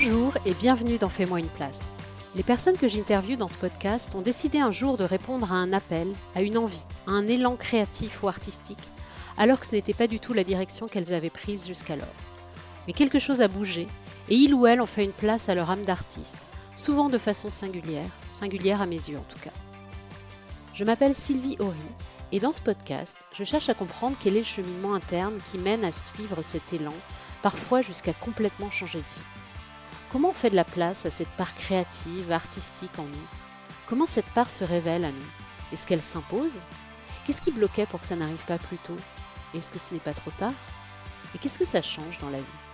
Bonjour et bienvenue dans Fais-moi une place. Les personnes que j'interviewe dans ce podcast ont décidé un jour de répondre à un appel, à une envie, à un élan créatif ou artistique, alors que ce n'était pas du tout la direction qu'elles avaient prise jusqu'alors. Mais quelque chose a bougé et il ou elle ont fait une place à leur âme d'artiste, souvent de façon singulière, singulière à mes yeux en tout cas. Je m'appelle Sylvie Horry et dans ce podcast, je cherche à comprendre quel est le cheminement interne qui mène à suivre cet élan, parfois jusqu'à complètement changer de vie. Comment on fait de la place à cette part créative, artistique en nous? Comment cette part se révèle à nous? Est-ce qu'elle s'impose? Qu'est-ce qui bloquait pour que ça n'arrive pas plus tôt? Est-ce que ce n'est pas trop tard? Et qu'est-ce que ça change dans la vie?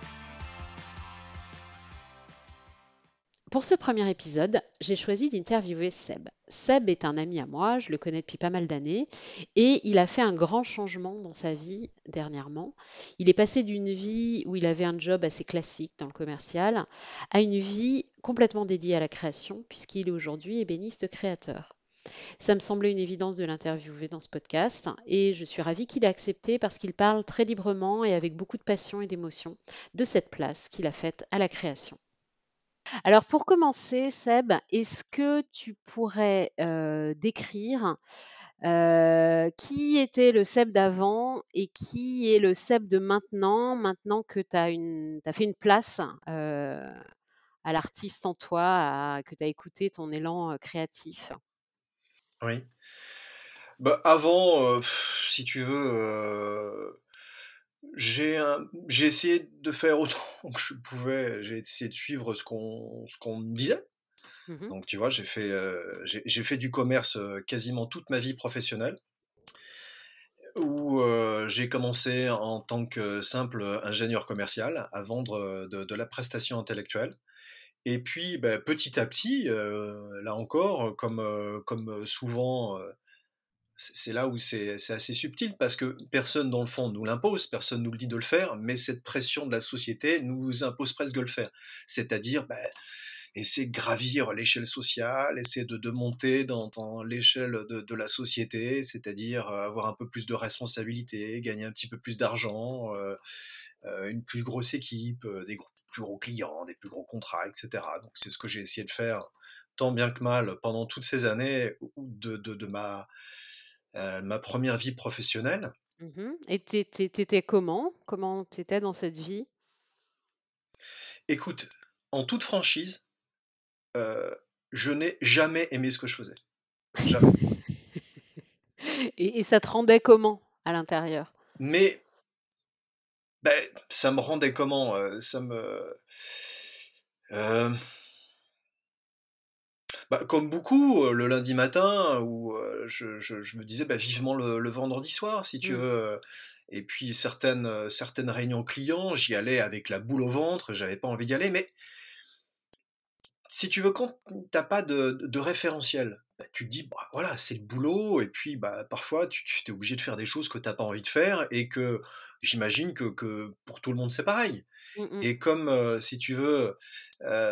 Pour ce premier épisode, j'ai choisi d'interviewer Seb. Seb est un ami à moi, je le connais depuis pas mal d'années, et il a fait un grand changement dans sa vie dernièrement. Il est passé d'une vie où il avait un job assez classique dans le commercial à une vie complètement dédiée à la création, puisqu'il est aujourd'hui ébéniste créateur. Ça me semblait une évidence de l'interviewer dans ce podcast et je suis ravie qu'il ait accepté parce qu'il parle très librement et avec beaucoup de passion et d'émotion de cette place qu'il a faite à la création. Alors pour commencer, Seb, est-ce que tu pourrais décrire qui était le Seb d'avant et qui est le Seb de maintenant, maintenant que tu as, fait une place à l'artiste en toi, que tu as écouté ton élan créatif? Oui. Bah, avant, si tu veux, j'ai essayé de faire autant que je pouvais. J'ai essayé de suivre ce qu'on qu'on me disait. Mmh Donc, tu vois, j'ai fait, j'ai fait du commerce quasiment toute ma vie professionnelle, où j'ai commencé en tant que simple ingénieur commercial à vendre de, la prestation intellectuelle. Et puis, bah, petit à petit, là encore, comme, comme souvent c'est là où c'est assez subtil parce que personne dans le fond nous l'impose, personne nous le dit de le faire, mais cette pression de la société nous impose presque de le faire. C'est-à-dire ben, essayer de gravir l'échelle sociale, essayer de, de monter dans, l'échelle de, la société, c'est-à-dire euh, avoir un peu plus de responsabilité, gagner un petit peu plus d'argent, euh, euh, une plus grosse équipe, des plus gros clients, des plus gros contrats, etc. Donc c'est ce que j'ai essayé de faire tant bien que mal pendant toutes ces années de, de ma euh, ma première vie professionnelle. Mmh Et tu étais comment? Comment tu étais dans cette vie? Écoute, en toute franchise, euh, je n'ai jamais aimé ce que je faisais. Jamais. Et ça te rendait comment à l'intérieur? Mais ben, ça me rendait comment? Euh, ça me, bah, comme beaucoup, le lundi matin où je, me disais bah, vivement le, vendredi soir, si tu mmh. veux. Et puis certaines, certaines réunions clients, j'y allais avec la boule au ventre, j'avais pas envie d'y aller, mais si tu veux, quand t'as pas de, référentiel, bah, tu te dis, bah, voilà, c'est le boulot, et puis bah, parfois tu, tu es obligé de faire des choses que tu n'as pas envie de faire, et que j'imagine que, que, pour tout le monde c'est pareil. Mmh et comme, si tu veux,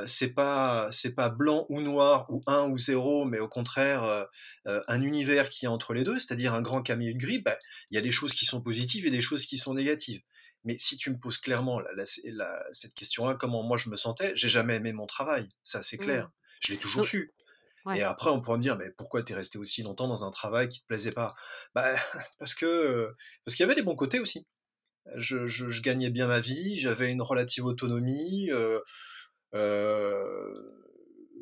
c'est pas c'est pas blanc ou noir ou 1 ou 0, mais au contraire un univers qui est entre les deux, c'est-à-dire un grand camion de gris, bah, il y a des choses qui sont positives et des choses qui sont négatives. Mais si tu me poses clairement cette question-là, comment moi je me sentais, j'ai jamais aimé mon travail, ça c'est mmh. clair. Je l'ai toujours su. Et après, on pourrait me dire, mais pourquoi tu es resté aussi longtemps dans un travail qui te plaisait pas? Bah, Parce que parce qu'il y avait des bons côtés aussi je, gagnais bien ma vie, j'avais une relative autonomie. Euh, euh,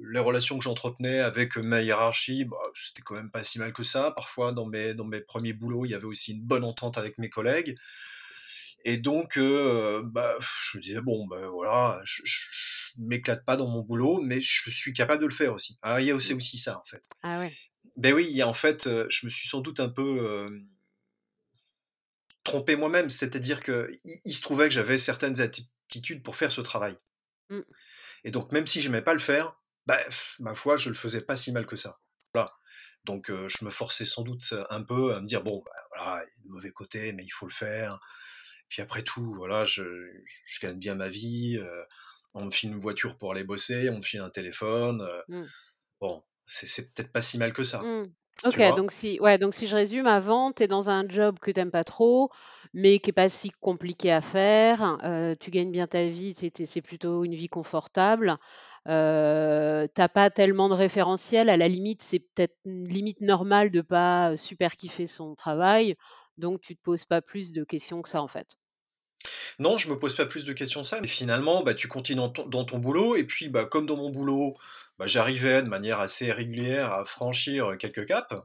les relations que j'entretenais avec ma hiérarchie, bah, c'était quand même pas si mal que ça. Parfois, dans mes, dans mes premiers boulots, il y avait aussi une bonne entente avec mes collègues. Et donc, euh, bah, je me disais, bon, ben voilà, je, ne m'éclate pas dans mon boulot, mais je suis capable de le faire aussi. Alors, il y a aussi, aussi ça, en fait. Ah ouais. Ben oui, en fait, je me suis sans doute un peu tromper moi-même, c'est-à-dire que il, se trouvait que j'avais certaines aptitudes pour faire ce travail. Mmh. Et donc même si je n'aimais pas le faire, bah, ma foi, je le faisais pas si mal que ça. Voilà. Donc je me forçais sans doute un peu à me dire bon, bah, voilà, il y a de mauvais côtés, mais il faut le faire. Puis après tout, voilà, je, gagne bien ma vie. on me file une voiture pour aller bosser, on me file un téléphone. Mmh. Bon, c'est peut-être pas si mal que ça. Tu OK, vois? donc si ouais, donc si je résume, avant, tu es dans un job que tu aimes pas trop, mais qui est pas si compliqué à faire, heu, tu gagnes bien ta vie, tu sais, c'est plutôt une vie confortable, heu, tu pas tellement de référentiel, à la limite, c'est peut-être une limite normale de pas, super kiffer son travail, donc tu te poses pas plus de questions que ça, en fait? Non, je me pose pas plus de questions que ça, mais finalement, bah, tu continues dans ton dans ton boulot et puis, bah, comme dans mon boulot, bah, j'arrivais de manière assez régulière à franchir, quelques caps,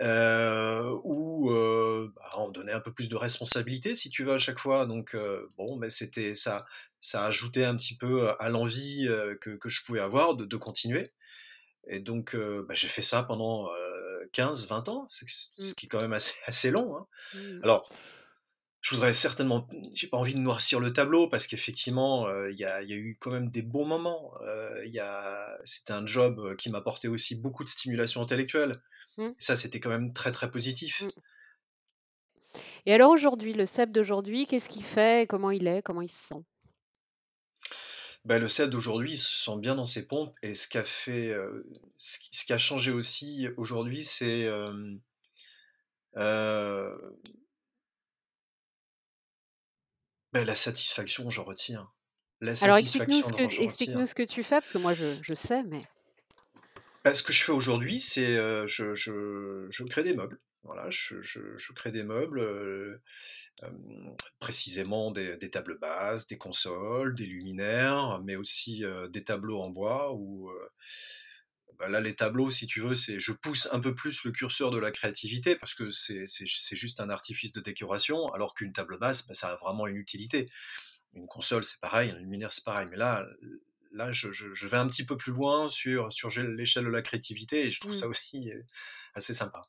heu, où, heu, bah, on donnait un peu plus de responsabilité si tu veux à chaque fois donc bon, mais c'était ça ça ajoutait un petit peu à l'envie, que que je pouvais avoir de de continuer et donc bah, j'ai fait ça pendant, heu, 15-20 ans, c'est Mmh. ce qui est quand même assez assez long, hein. Mmh Alors Je voudrais certainement j'ai pas envie de noircir le tableau parce qu'effectivement, heu, il y a il y a eu quand même des bons moments. A c'était un job, heu, qui m'apportait aussi beaucoup de stimulation intellectuelle. Mmh. Et ça, c'était quand même très, très positif. Mmh. Et alors aujourd'hui, le Seb d'aujourd'hui, qu'est-ce qu'il fait? Comment il est? Comment il se sent? Bah, le Seb d'aujourd'hui, il se sent bien dans ses pompes et ce qui a fait, ce qui ce qui a changé aussi aujourd'hui, c'est, bah, la satisfaction, j'en retire. La Alors explique-nous ce que ce tu fais, parce que moi je je sais, mais Bah, ce que je fais aujourd'hui, c'est, heu, je je je crée des meubles. Voilà, je crée des meubles, heu, hem, précisément des des tables basses, des consoles, des luminaires, mais aussi, heu, des tableaux en bois où, heu, bah, là, les tableaux, si tu veux, c'est je pousse un peu plus le curseur de la créativité parce que c'est juste un artifice de décoration, alors qu'une table basse, bah, ça a vraiment une utilité. Une console, c'est pareil, un luminaire, c'est pareil, mais là là, je je je vais un petit peu plus loin sur sur l'échelle de la créativité et je trouve mmh. ça aussi, heu, assez sympa.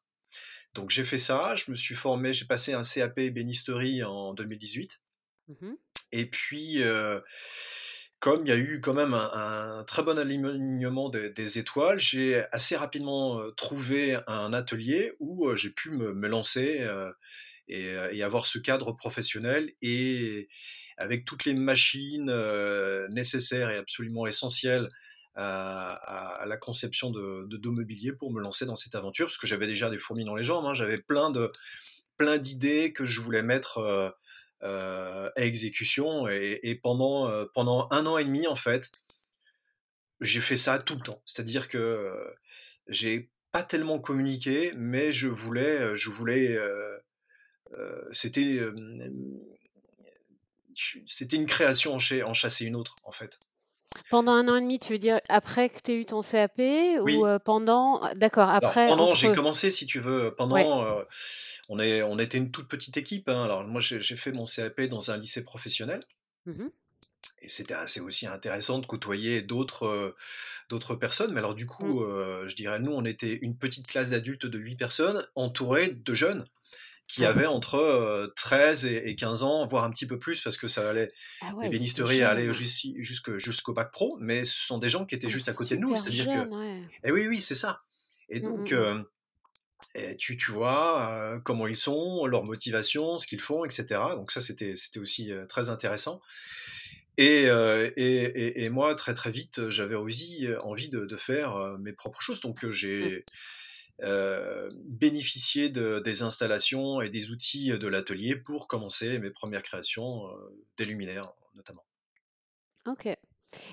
Donc j'ai fait ça, je me suis formé, j'ai passé un CAP ébénisterie en 2018 Mmh et puis, heu, comme il y a eu quand même un très bon alignement des étoiles, j'ai assez rapidement, heu, trouvé un atelier où, heu, j'ai pu me lancer, heu et, avoir ce cadre professionnel et avec toutes les machines, nécessaires et absolument essentielles à la conception de de mobilier pour me lancer dans cette aventure. Parce que j'avais déjà des fourmis dans les jambes, hein. J'avais plein de plein d'idées que je voulais mettre, à exécution et pendant, heu, pendant un an et demi en fait, j'ai fait ça tout le temps. C'est-à-dire que, heu, j'ai pas tellement communiqué, mais je voulais, je voulais, c'était, c'était une création en chasser une autre, en fait. Pendant un an et demi, tu veux dire après que tu aies eu ton CAP ou, Oui, heu, pendant d'accord, alors après pendant j'ai commencé si tu veux, ouais. pendant, heu, on est on était une toute petite équipe, hein. Alors moi j'ai fait mon CAP dans un lycée professionnel Mmh mh. et c'était assez aussi intéressant de côtoyer d'autres, d'autres personnes. Mais alors du Mmh. coup, je dirais nous on était une petite classe d'adultes de 8 personnes entourées de jeunes qui avaient entre, heu, 13 et et 15 ans, voire un petit peu plus parce que ça allait Ah ouais, jeunes. jusqui jusque jusqu'au bac pro, mais ce sont des gens qui étaient Ah juste à côté de nous. C'est-à-dire que ouais. eh oui, oui, c'est ça et Mmh, donc mmh mh. heu et tu tu vois, heu, comment ils sont, leur motivation, ce qu'ils font et cetera. Donc ça, c'était aussi, très intéressant et et et et moi, très, très vite, j'avais aussi, envie de de faire, mes propres choses. Donc Mmh. Bénéficié de des installations et des outils, de l'atelier pour commencer mes premières créations, heu, des luminaires, notamment. OK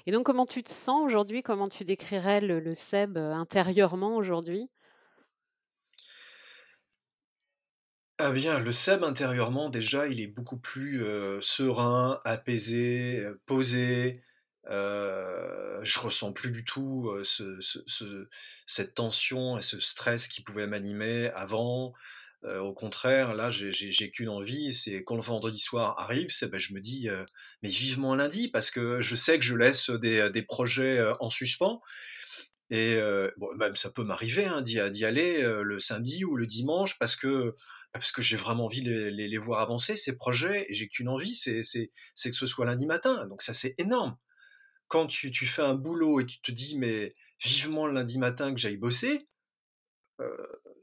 et donc comment tu te sens aujourd'hui? Comment tu décrirais le le Seb, heu, intérieurement aujourd'hui? Ah bien, le Seb intérieurement déjà, il est beaucoup plus, serein, apaisé, posé. Heu, je ressens plus du tout, ce cette tension et ce stress qui pouvait m'animer avant. Heu, au contraire, là, j'ai qu'une envie, c'est quand le vendredi soir arrive, bah, je me dis, heu: «Mais vivement lundi!» parce que je sais que je laisse des, projets, en suspens et même ça peut m'arriver, hein, d'y aller, le samedi ou le dimanche parce que parce que j'ai vraiment envie de les les voir avancer ces projets et j'ai qu'une envie, c'est que ce soit lundi matin. Donc ça, c'est énorme. Quand tu tu fais un boulot et tu te dis: «Mais vivement le lundi matin que j'aille bosser»,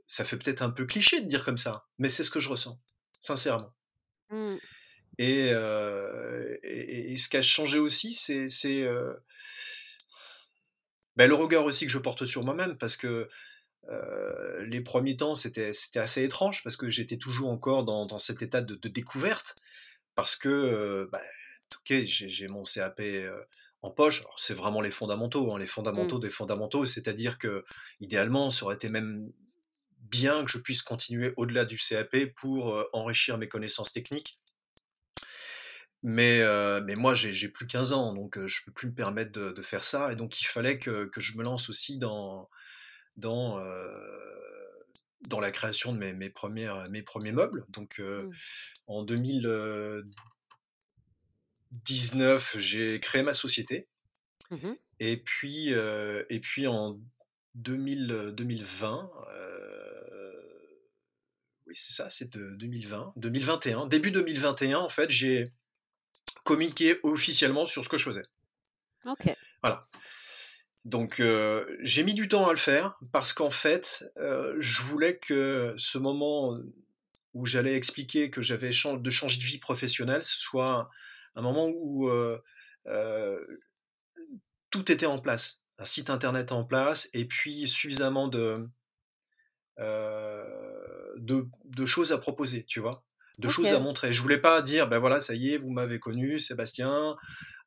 ça fait peut-être un peu cliché de dire comme ça, mais c'est ce que je ressens, sincèrement. Mmh. Et et ce qui a changé aussi, c'est heu, bah, le regard aussi que je porte sur moi-même parce que euh, les premiers temps, c'était assez étrange parce que j'étais toujours encore dans, dans cet état de, de découverte. Parce que, euh, bah, ok, j'ai mon CAP euh, en poche. C'est vraiment les fondamentaux, hein, les Mmh. fondamentaux des fondamentaux. C'est-à-dire que, idéalement, ça aurait été même bien que je puisse continuer au-delà du CAP pour euh, enrichir mes connaissances techniques. Mais, euh, mais moi, j'ai plus 15 ans, donc euh, je peux plus me permettre de, de faire ça. Et donc, il fallait que, que je me lance aussi dans, dans, dans la création de mes, mes, premières, mes premiers meubles. Donc, Mmh. en 2019, j'ai créé ma société. Mmh Et puis, euh, et puis en 2000, 2020, euh, oui, c'est ça, c'est de 2020, 2021, début 2021, en fait, j'ai communiqué officiellement sur ce que je faisais. OK. Voilà. Donc, euh, j'ai mis du temps à le faire parce qu'en fait, euh, je voulais que ce moment où j'allais expliquer que j'avais de changer de vie professionnelle, ce soit un moment où tout était en place. Un site internet en place et puis suffisamment de, de, de choses à proposer, tu vois, de choses à montrer. Je voulais pas dire, ben voilà, ça y est, vous m'avez connu, Sébastien,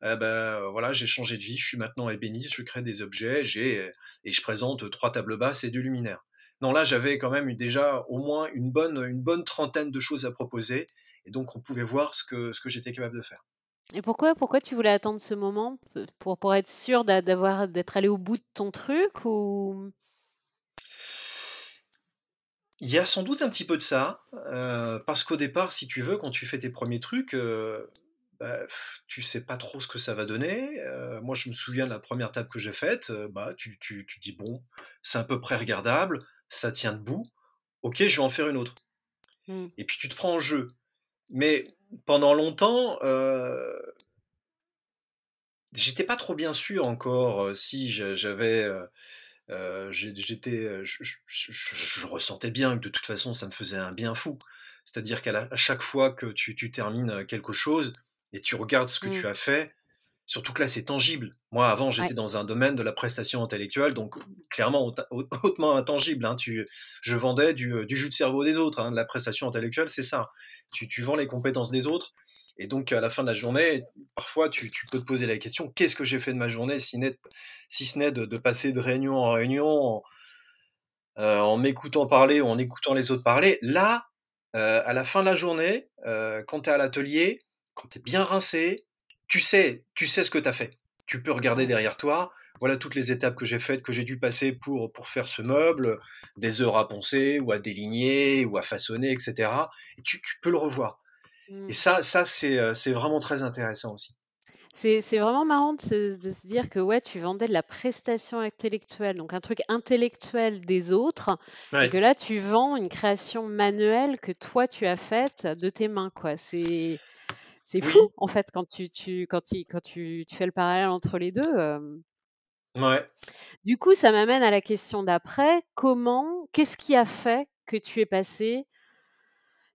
ben voilà, j'ai changé de vie, je suis maintenant ébéniste, je crée des objets, j'ai et je présente trois tables basses et deux luminaires. Non, là, j'avais quand même déjà au moins une bonne, une bonne trentaine de choses à proposer, et donc on pouvait voir ce que, ce que j'étais capable de faire. Et pourquoi pourquoi tu voulais attendre ce moment? Pour pour être sûr d'a d'avoir d'être allé au bout de ton truc ou? Il y a sans doute un petit peu de ça, euh, parce qu'au départ, si tu veux, quand tu fais tes premiers trucs, euh, bah, pff, tu sais pas trop ce que ça va donner. Euh, moi, je me souviens de la première table que j'ai faite, euh, bah, tu, tu, tu dis, bon, c'est à peu près regardable, ça tient debout, ok, je vais en faire une autre. Mmh. Et puis tu te prends en jeu. Mais pendant longtemps, euh, j'étais pas trop bien sûr encore si j'a- j'avais euh, j'étais, je, je- je- je ressentais bien que de toute façon, ça me faisait un bien fou. C'est-à-dire qu'à chaque fois que tu, tu termines euh, quelque chose et tu regardes ce que Mmh. tu as fait, surtout que là, c'est tangible. Moi, avant, Ouais. j'étais dans un domaine de la prestation intellectuelle, donc clairement haute- haute- hautement intangible. hein. Tu, je vendais du, euh, du jus de cerveau des autres. hein. De la prestation intellectuelle, c'est ça. Tu, tu vends les compétences des autres. Et donc, à la fin de la journée, parfois, tu, tu peux te poser la question, qu'est-ce que j'ai fait de ma journée si, ce n'est de, de passer de réunion en réunion en, euh, en m'écoutant parler ou en écoutant les autres parler. Là, euh, à la fin de la journée, euh, quand tu es à l'atelier, quand tu es bien rincé, tu sais, tu sais ce que tu as fait. Tu peux regarder derrière toi. Voilà toutes les étapes que j'ai faites, que j'ai dû passer pour, pour faire ce meuble, des heures à poncer ou à déligner ou à façonner, etc. Et tu, tu peux le revoir. Et Mmh. ça, ça c'est euh, c'est vraiment très intéressant aussi. C'est c'est vraiment marrant de se de se dire que, ouais, tu vendais de la prestation intellectuelle, donc un truc intellectuel des autres et que là, tu vends une création manuelle que toi, tu as faite de tes mains, quoi. C'est c'est fou, Oui. en fait, quand tu tu quand tu quand tu tu fais le parallèle entre les 2. hem. Ouais. Du coup, ça m'amène à la question d'après. Comment qu'est-ce qui a fait que tu es passé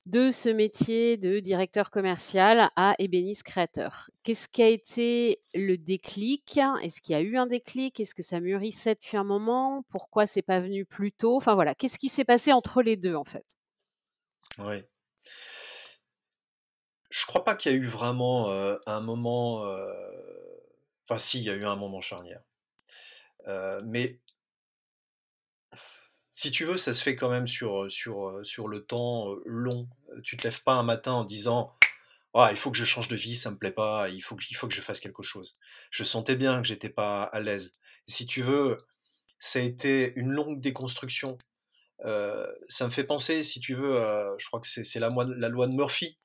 de ce métier de directeur commercial à ébéniste créateur? Qu'est-ce qui a été le déclic? Est-ce qu'il y a eu un déclic? Est-ce que ça mûrissait depuis un moment? Pourquoi c'est pas venu plus tôt? Enfin voilà, qu'est-ce qui s'est passé entre les 2 en fait? Ouais. Je crois pas qu'il y a eu vraiment un moment. Enfin, si, il y a eu un moment charnière. Mais si tu veux, ça se fait quand même sur, sur, sur le temps long. Tu te lèves pas un matin en disant Ah, il faut que je change de vie, ça me plaît pas, il faut que, il faut que je fasse quelque chose. Je sentais bien que j'étais pas à l'aise. Si tu veux, ça a été une longue déconstruction. Ça me fait penser, si tu veux, je crois que c'est la, la loi de Murphy,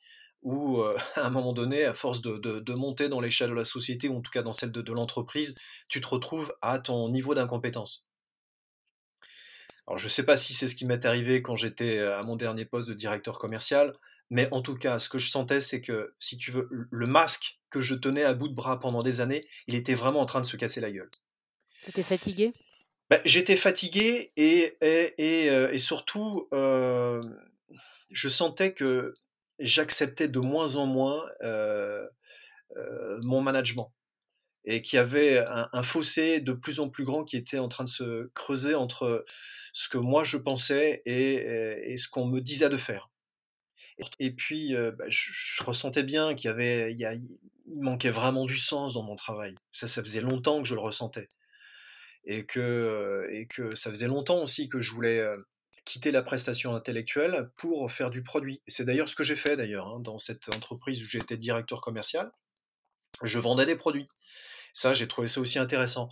où euh, à un moment donné, à force de, de- de monter dans l'échelle de la société, ou en tout cas dans celle de, de l'entreprise, tu te retrouves à ton niveau d'incompétence. Alors, je ne sais pas si c'est ce qui m'est arrivé quand j'étais à mon dernier poste de directeur commercial, mais en tout cas, ce que je sentais, c'est que, si tu veux, le masque que je tenais à bout de bras pendant des années, il était vraiment en train de se casser la gueule. Tu étais fatigué? Bah, j'étais fatigué et, et, et, euh, et surtout, euh, je sentais que j'acceptais de moins en moins mon management. et qu'il y avait un, fossé de plus en plus grand qui était en train de se creuser entre ce que moi je pensais et, ce qu'on me disait de faire. Et puis, bah, je, ressentais bien qu'il y avait, il, manquait vraiment du sens dans mon travail. Ça, ça faisait longtemps que je le ressentais. Et que, et que ça faisait longtemps aussi que je voulais quitter la prestation intellectuelle pour faire du produit. C'est d'ailleurs ce que j'ai fait d'ailleurs hein, dans cette entreprise où j'étais directeur commercial. Je vendais des produits. Ça, j'ai trouvé ça aussi intéressant.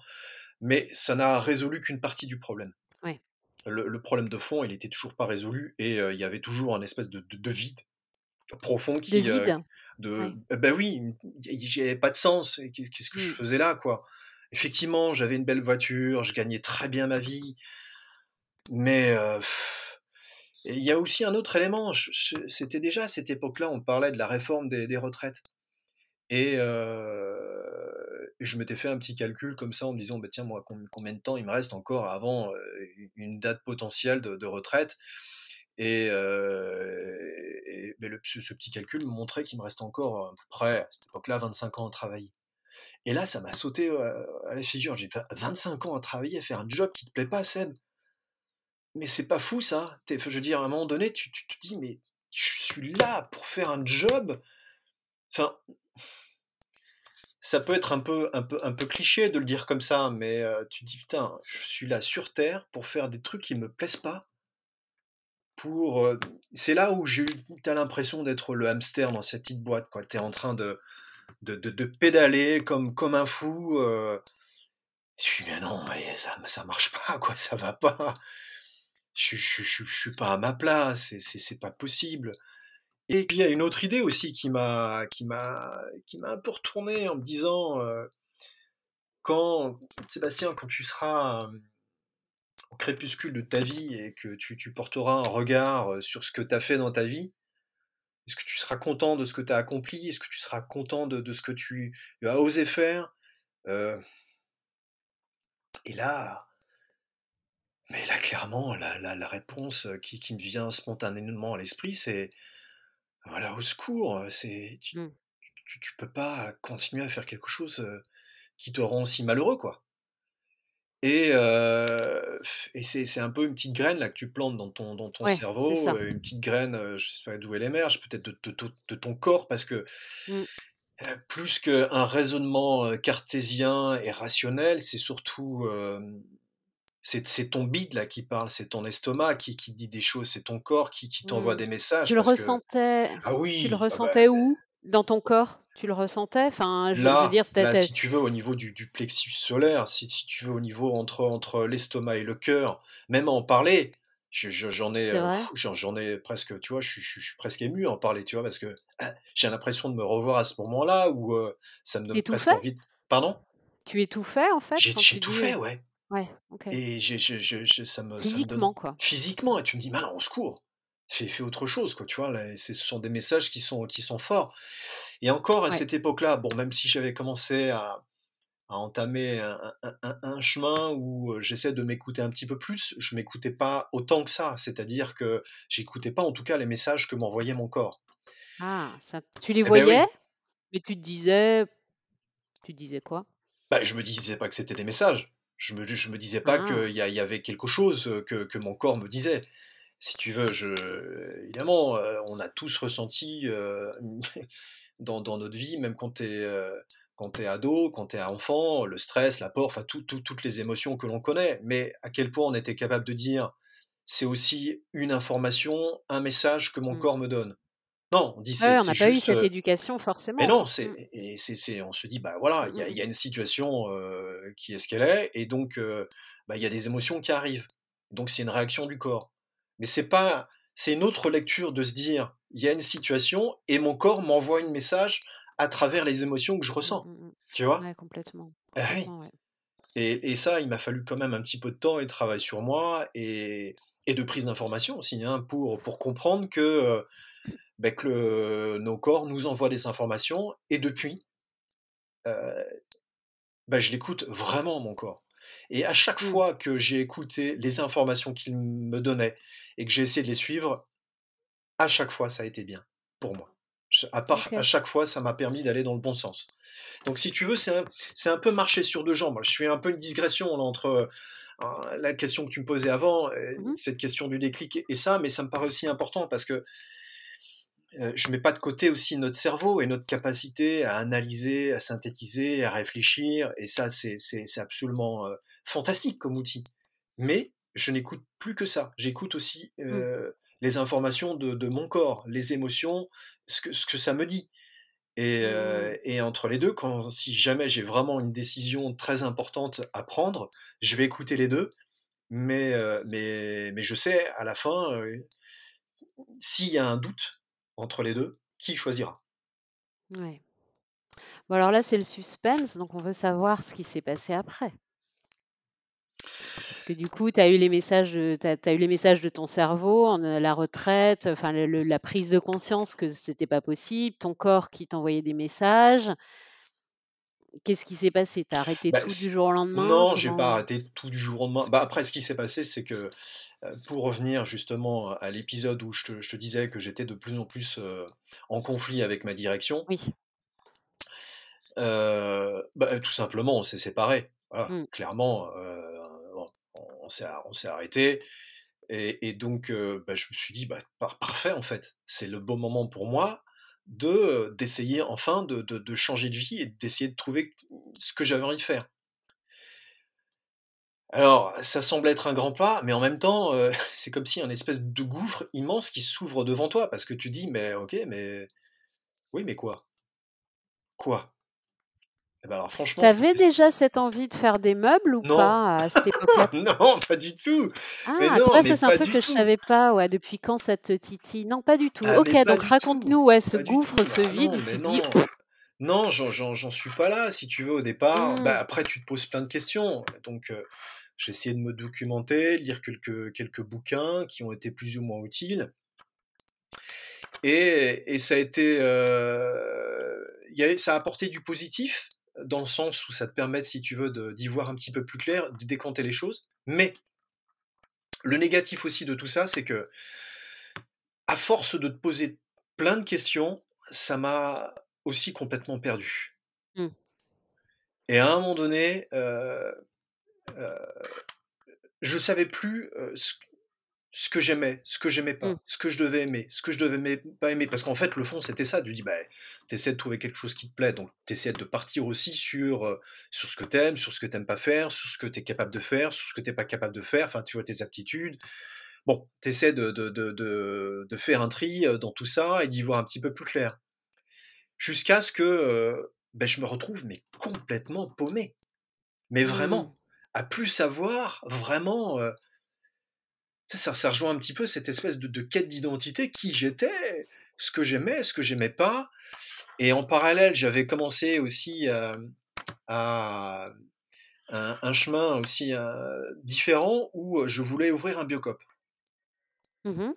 Mais ça n'a résolu qu'une partie du problème. Ouais. Le, le problème de fond, il était toujours pas résolu et euh, il y avait toujours un espèce de, de- de vide profond De qui, euh, vide? de, Ouais. ben oui, j'avais pas de sens. Qu'est-ce que je Mm. faisais là, quoi? Effectivement, j'avais une belle voiture, je gagnais très bien ma vie, mais euh, et il y a aussi un autre élément. C'était déjà à cette époque-là, on parlait de la réforme des, retraites. Et euh, je m'étais fait un petit calcul comme ça en me disant, bah, tiens, moi, com- combien de temps il me reste encore avant euh, une date potentielle de, retraite? Et, et- ce, petit calcul me montrait qu'il me reste encore à peu près, à cette époque-là, 25 ans à travailler. Et là, ça m'a sauté à la figure. J'ai dit, 25 ans à travailler, à faire un job qui te plaît pas, Seb. Mais c'est pas fou ça. Je veux dire, à un moment donné, tu, tu te dis, mais je suis là pour faire un job. Enfin, ça peut être un peu, un peu, un peu cliché de le dire comme ça, mais euh, tu te dis, putain, je suis là sur Terre pour faire des trucs qui me plaisent pas. Pour, euh, c'est là où j'ai eu, t'as l'impression d'être le hamster dans cette petite boîte, quoi. T'es en train de, de, de- de pédaler comme, comme un fou. euh. Je suis, mais non, mais ça, ça marche pas, quoi, ça va pas. Je, je, suis pas à ma place, c'est, pas possible. Et puis il y a une autre idée aussi qui m'a, qui m'a, qui m'a un peu retourné en me disant, euh, quand, Sébastien, quand tu seras euh, au crépuscule de ta vie et que tu, porteras un regard euh, sur ce que tu as fait dans ta vie, est-ce que tu seras content de ce que tu as accompli? Est-ce que tu seras content de, ce que tu as osé faire? Et là, mais là, clairement, la, la- la réponse qui, qui me vient spontanément à l'esprit, c'est voilà, au secours, c'est tu, Mm. tu, tu peux pas continuer à faire quelque chose qui te rend si malheureux, quoi. Et, euh, et c'est un peu une petite graine là que tu plantes dans ton, dans ton Ouais, cerveau, une petite graine, je sais pas d'où elle émerge, peut-être de, de- ton corps, parce que Mm. euh, plus qu'un raisonnement cartésien et rationnel, c'est surtout euh, c'est ton bide là qui parle, c'est ton estomac qui, qui dit des choses, c'est ton corps qui, qui t'envoie Mm. des Tu messages, le parce que ressentais, ah tu le oui, ah bah, ressentais où? Dans ton corps? Tu le ressentais? Enfin, je, je veux dire, c'était, là, si tu veux, au niveau du, du plexus solaire, si, si tu veux, au niveau entre, entre l'estomac et le cœur, même à en parler, je- je- j'en ai, euh, j'en j'en ai presque, tu vois, je, suis presque ému à en parler, tu vois, parce que ah, j'ai l'impression de me revoir à ce moment-là où euh, ça me donne presque envie de... Pardon? Tu étouffais en fait J'ai quand j'ai tu tout dis. fait, ouais. Ouais, ok. Et j'ai- je- je- je- ça me, ça me donne Physiquement, quoi. physiquement, et tu me dis, mal, on secours, fais, fais autre chose, quoi, tu vois, là, c'est- ce sont des messages qui sont, qui sont forts. Et encore à Ouais. cette époque-là, bon, même si j'avais commencé à, à entamer un, un- un- un chemin où euh, j'essaie de m'écouter un petit peu plus, je m'écoutais pas autant que ça, c'est-à-dire que j'écoutais pas en tout cas les messages que m'envoyait mon corps. Ah, ça, tu les Eh ben voyais, oui, mais tu te disais, tu te disais quoi? bah, je me disais pas que c'était des messages, je me, je me disais pas Ah, qu'il y, avait quelque chose que, que mon corps me disait. Si tu veux, je, évidemment, on a tous ressenti euh, dans, dans notre vie, même quand tu es, ado, quand tu es enfant, le stress, la peur, enfin tout- tout- toutes les émotions que l'on connaît, mais à quel point on était capable de dire c'est aussi une information, un message que mon mm. corps me donne. Non, on dit Ouais, on n'a pas eu juste. cette euh, éducation mais forcément. non, Mm, c'est et c'est c'est- on se dit bah voilà, il y a, mm, y a une situation euh, qui est ce qu'elle est, et donc euh, bah, il y a des émotions qui arrivent. Donc c'est une réaction du corps. Mais c'est pas, c'est une autre lecture de se dire il y a une situation et mon corps m'envoie un message à travers les émotions que je mm, ressens. Tu vois? Ouais, complètement. Oui. Complètement, ouais. Et, et ça, il m'a fallu quand même un petit peu de temps et de travail sur moi et, et de prise d'information aussi, hein, pour, pour comprendre que, ben, que le- nos corps nous envoient des informations et depuis, euh, ben, je l'écoute vraiment, mon corps. Et à chaque Mm. fois que j'ai écouté les informations qu'il me donnait et que j'ai essayé de les suivre, à chaque fois, ça a été bien pour moi. à, part, à chaque fois, ça m'a permis d'aller dans le bon sens. Donc si tu veux, c'est un, un peu marcher sur deux jambes. Je fais un peu une digression là, entre euh, la question que tu me posais avant, Mmh cette question du déclic et, et ça, mais ça me paraît aussi important parce que je mets pas de côté aussi notre cerveau et notre capacité à analyser, à synthétiser, à réfléchir, et ça, c'est absolument euh, fantastique comme outil. Mais je n'écoute plus que ça. J'écoute aussi Mmh. euh, les informations de, de mon corps, les émotions, ce que, ce que ça me dit. Et, Mmh. euh, et entre les deux, quand, si jamais j'ai vraiment une décision très importante à prendre, je vais écouter les deux. Mais, euh, mais, mais je sais à la fin, euh, s'il y a un doute entre les deux, qui choisira? Ouais. Bon alors là, c'est le suspense, donc on veut savoir ce qui s'est passé après. Parce que du coup, tu as eu les messages, de tu as eu les messages de ton cerveau, heu, la retraite, enfin la prise de conscience que c'était pas possible, ton corps qui t'envoyait des messages. Qu'est-ce qui s'est passé? Tu as arrêté Bah, tout du jour au lendemain? non, j'ai pas arrêté tout du jour au lendemain. Bah, après ce qui s'est passé, c'est que, pour revenir justement à l'épisode où je te je te disais que j'étais de plus en plus, en conflit avec ma direction, Oui. bah, tout simplement, on s'est séparés. Voilà, Mmh. clairement, on s'est a on s'est arrêtés et et donc bah, je me suis dit: «Bah, par parfait en fait, c'est le bon moment pour moi de, d'essayer enfin de changer de vie et d'essayer de trouver ce que j'avais envie de faire». Alors, ça semble être un grand pas, mais en même temps, c'est comme si un espèce de gouffre immense qui s'ouvre devant toi parce que tu dis: «Mais OK, mais oui, mais quoi? Quoi?» Et bah, alors franchement, Tu avais c'était déjà cette envie de faire des meubles ou non, pas à cette époque-là? non, pas du tout, mais Ah, tu non, vois, mais ça, c'est un truc que je tout. savais pas, ouais, depuis quand ça te titille? Non, pas du tout. Ah OK, donc raconte-nous, ouais, ce gouffre, ce Ah vide non, où tu dis: non, j'en suis pas là, si tu veux, au départ. «Mmh, Bah, après tu te poses plein de questions, donc heu, j'ai essayé de me documenter, lire quelques quelques bouquins qui ont été plus ou moins utiles. Et et ça a été, y a ça a apporté du positif, dans le sens où ça te permet, si tu veux, d'y voir un petit peu plus clair, de décanter les choses. Mais le négatif aussi de tout ça, c'est que à force de te poser plein de questions, ça m'a aussi complètement perdu. mmh, Et à un moment donné, heu heu, je savais plus, ce ce que j'aimais, ce que j'aimais mmh, pas, ce que je devais aimer, ce que je devais pas aimer. Parce qu'en fait, le fond, c'était ça. Tu dis, bah, tu essaies de trouver quelque chose qui te plaît, donc tu essaies de partir aussi sur, sur ce que tu aimes, sur ce que tu aimes pas faire, sur ce que tu es capable de faire, sur ce que tu es pas capable de faire, enfin, tu vois, tes aptitudes. Bon, tu essaies de de de de de faire un tri, dans tout ça et d'y voir un petit peu plus clair. Jusqu'à ce que, beh, je me retrouve mais complètement paumé. Mais mmh, vraiment, à plus savoir vraiment, ça ça rejoint un petit peu cette espèce de de quête d'identité, qui j'étais, ce que j'aimais, ce que j'aimais pas et en parallèle, j'avais commencé aussi, hem, à un un chemin aussi, heu, différent où, heu, je voulais ouvrir un biocoop. mmh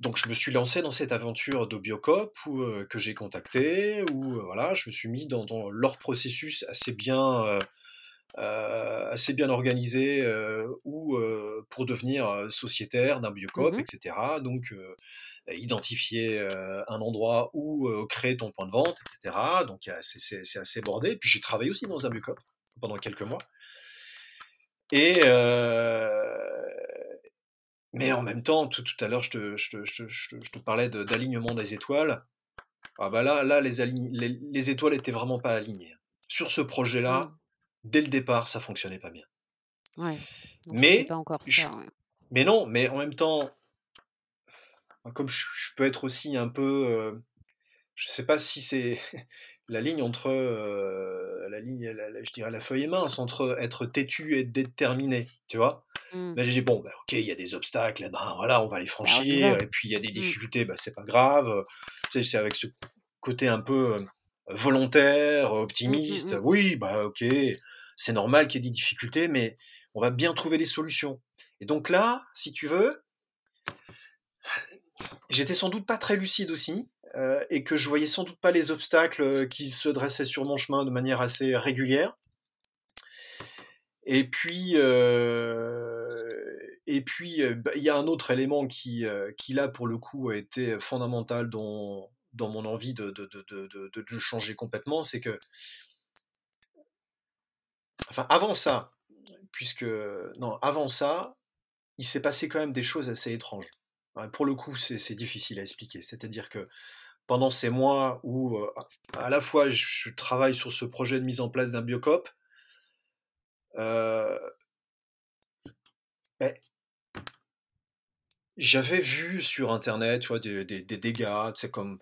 Donc je me suis lancé dans cette aventure de biocoop où, que j'ai contacté, où, voilà, je me suis mis dans dans leur processus assez bien, assez bien organisé, heu, où, heu, pour devenir, sociétaire d'un biocoop mmh et cetera. Donc, identifier, un endroit où, créer ton point de vente et cetera. Donc c'est assez bordé. Puis j'ai travaillé aussi dans un biocoop pendant quelques mois et mais en même temps, tout tout à l'heure, je te je te je te je te je te parlais de d'alignement des étoiles. Ah bah là là les align les les étoiles étaient vraiment pas alignées. Sur ce mmh, projet-là, dès le départ, ça fonctionnait pas bien. ouais. Mais pas encore je ça, ouais. mais non, mais en même temps, comme je je peux être aussi un peu, heu, je sais pas si c'est la ligne entre, la ligne la la je dirais la feuille est mince entre être têtu et être déterminé, tu vois? J'ai dit: «Bon, bah, OK, il y a des obstacles, ben, voilà, on va les Bah, franchir et puis il y a des Mmh. difficultés, bah, c'est pas grave», tu sais, c'est avec ce côté un peu, volontaire, Mmh, mmh optimiste. «Oui, bah, OK, c'est normal qu'il y ait des difficultés, mais on va bien trouver les solutions» et donc là, si tu veux, j'étais sans doute pas très lucide aussi, heu et que je voyais sans doute pas les obstacles, heu, qui se dressaient sur mon chemin de manière assez régulière. Et puis, heu et puis, bah, il y a un autre élément qui, qui là, pour le coup, a été fondamental dans dans mon envie de, de, de- de changer complètement, c'est que, enfin, avant ça, puisque, non, avant ça, il s'est passé quand même des choses assez étranges. Pour le coup, c'est difficile à expliquer. C'est-à-dire que pendant ces mois où, à la fois, je je travaille sur ce projet de mise en place d'un biocop, euh, ben, j'avais vu sur Internet, tu vois, des, des- des dégâts, tu sais, comme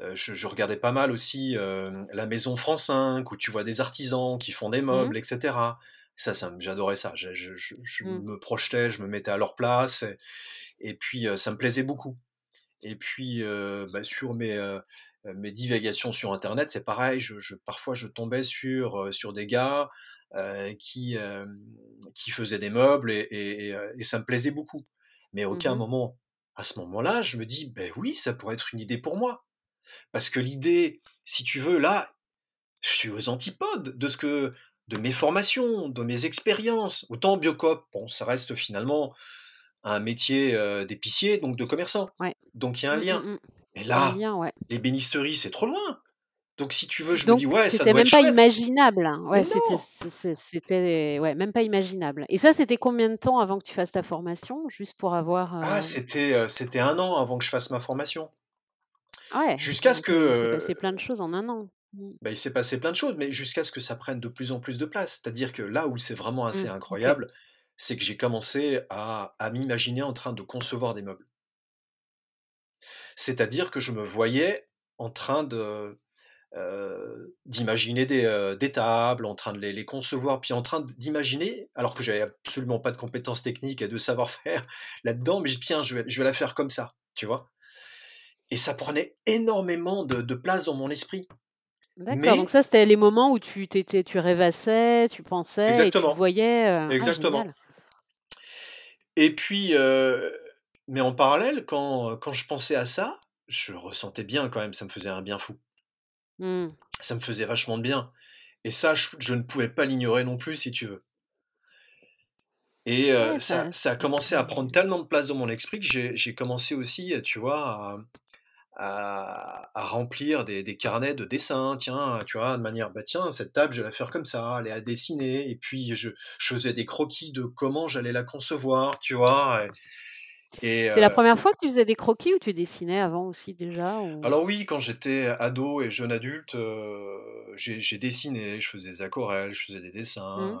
euh, je, je regardais pas mal aussi euh, la Maison France 5, où tu vois des artisans qui font des Mmh, meubles, etc. Ça, j'adorais ça. Je, je- je- je mmh, me projetais, je me mettais à leur place, et, et puis euh, ça me plaisait beaucoup. Et puis, bah, sur mes, mes divagations sur Internet, c'est pareil. Je, parfois, je tombais sur, sur des gars qui, qui faisaient des meubles et, et- et, et ça me plaisait beaucoup. Mais à aucun mmh moment, à ce moment-là, je me dis, ben oui, ça pourrait être une idée pour moi. Parce que l'idée, si tu veux, là, je suis aux antipodes de ce que, de mes formations, de mes expériences. Autant Biocop, bon, ça reste finalement un métier d'épicier, donc de commerçant. Ouais. Donc il y a un Mmh, lien. mmh. Mais là, lien, ouais. les bénisteries, c'est trop loin. Donc si tu veux, je me dis, ouais, ça c'était doit être même pas chouette. imaginable, hein. Ouais, c'était ouais, même pas imaginable et ça, c'était combien de temps avant que tu fasses ta formation? Juste pour avoir, Ah, heu c'était euh, c'était un an avant que je fasse ma formation. ouais, Jusqu'à ce que, heu, il s'est euh, passé plein de choses en un an. Mmh. bah, il s'est passé plein de choses, mais jusqu'à ce que ça prenne de plus en plus de place. C'est-à-dire que là où c'est vraiment assez Mmh, OK. incroyable, c'est que j'ai commencé à, à m'imaginer en train de concevoir des meubles. C'est-à-dire que je me voyais en train de, euh, d'imaginer des, euh, des tables, en train de les, les concevoir, puis en train d'imaginer, alors que j'avais absolument pas de compétences techniques et de savoir-faire là-dedans, mais je dis, tiens, je vais, je vais la faire comme ça, tu vois. Et ça prenait énormément de, de place dans mon esprit. D'accord, donc Mais, ça, c'était les moments où tu t'étais tu rêvassais, tu pensais et tu voyais, heu ah exactement. Et puis, mais en parallèle, quand, quand je pensais à ça, je ressentais bien quand même, ça me faisait un bien fou. Mmh. Ça me faisait vachement de bien. Et ça, je je ne pouvais pas l'ignorer non plus, si tu veux. Et Ouais, ça a commencé à prendre tellement de place dans mon esprit que j'ai commencé aussi, tu vois, à à à remplir des des carnets de dessins. Tiens, tu vois, de manière, bah, tiens, cette table, je vais la faire comme ça, elle est à dessiner et puis je je faisais des croquis de comment j'allais la concevoir, tu vois? Et et c'est la heu première fois que tu faisais des croquis ou tu dessinais avant aussi déjà ou? Alors oui, quand j'étais ado et jeune adulte, heu, j'ai j'ai dessiné, je faisais des aquarelles, je faisais des Mmh. dessins,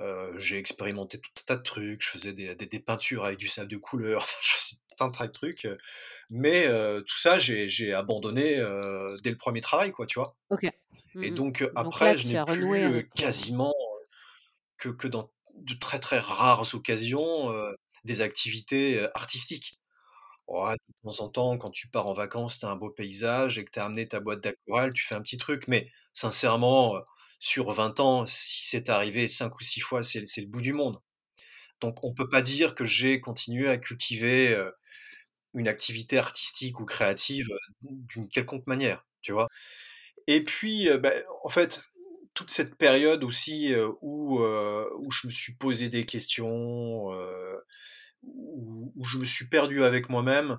heu heu, j'ai expérimenté tout un tas de trucs, je faisais des des des peintures avec du sable de couleur, je faisais tout un tas de trucs, mais tout ça, j'ai j'ai abandonné, dès le premier travail, quoi, tu vois? OK. Et Mmh mh. donc heu, Donc là, après, je n'ai plus, avec quasiment que que dans de très, très rares occasions, des activités, artistiques. Ouais, de temps en temps, quand tu pars en vacances, tu as un beau paysage et que tu as amené ta boîte d'aquarelle, tu fais un petit truc. Mais sincèrement, sur 20 ans, si c'est arrivé 5 ou 6 fois, c'est le bout du monde. Donc on peut pas dire que j'ai continué à cultiver, une activité artistique ou créative, d'une quelconque manière, tu vois? Et puis, bah, en fait, toute cette période aussi, où, je me suis posé des questions, où je me suis perdu avec moi-même,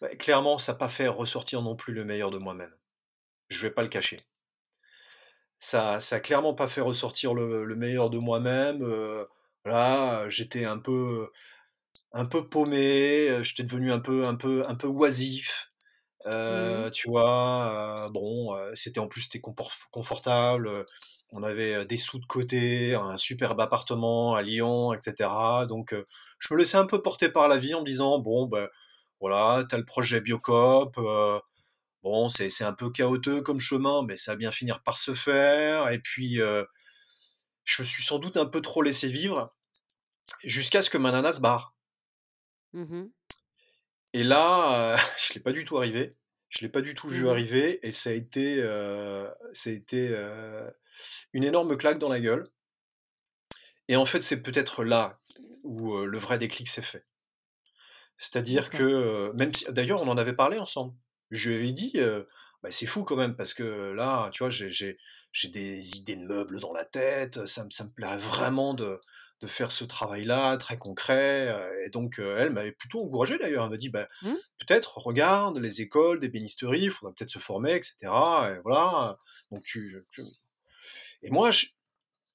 Bah, clairement, ça n'a pas fait ressortir non plus le meilleur de moi-même. Je vais pas le cacher. Ça ça a clairement pas fait ressortir le le meilleur de moi-même, voilà, j'étais un peu un peu paumé, j'étais devenu un peu un peu un peu oisif, mmh tu vois? Bon, c'était en plus c'était confortable, on avait, des sous de côté, un superbe appartement à Lyon et cetera donc je me laissais un peu porter par la vie en me disant: «Bon, ben, voilà, tu as le projet Biocop, Bon, c'est un peu chaotique comme chemin, mais ça va bien finir par se faire. Et puis, je me suis sans doute un peu trop laissé vivre, jusqu'à ce que ma nana se barre. Mmh Et là, je l'ai pas du tout arrivé. Je l'ai pas du tout vu Mmh arriver et ça a été, heu, ça a été, heu, une énorme claque dans la gueule. Et en fait, c'est peut-être là où, le vrai déclic s'est fait. C'est-à-dire que, même si d'ailleurs, on en avait parlé ensemble. Je lui avais dit, «Bah, c'est fou quand même parce que là, tu vois, j'ai j'ai j'ai des idées de meubles dans la tête, ça me ça me plairait vraiment de de faire ce travail-là très concret. euh, Et donc, euh, elle m'avait plutôt encouragé d'ailleurs. Elle m'a dit, bah, Mmh. peut-être, regarde les écoles, des bénisteries, il faudra peut-être se former, etc. Et voilà. Donc, tu, tu- Et moi,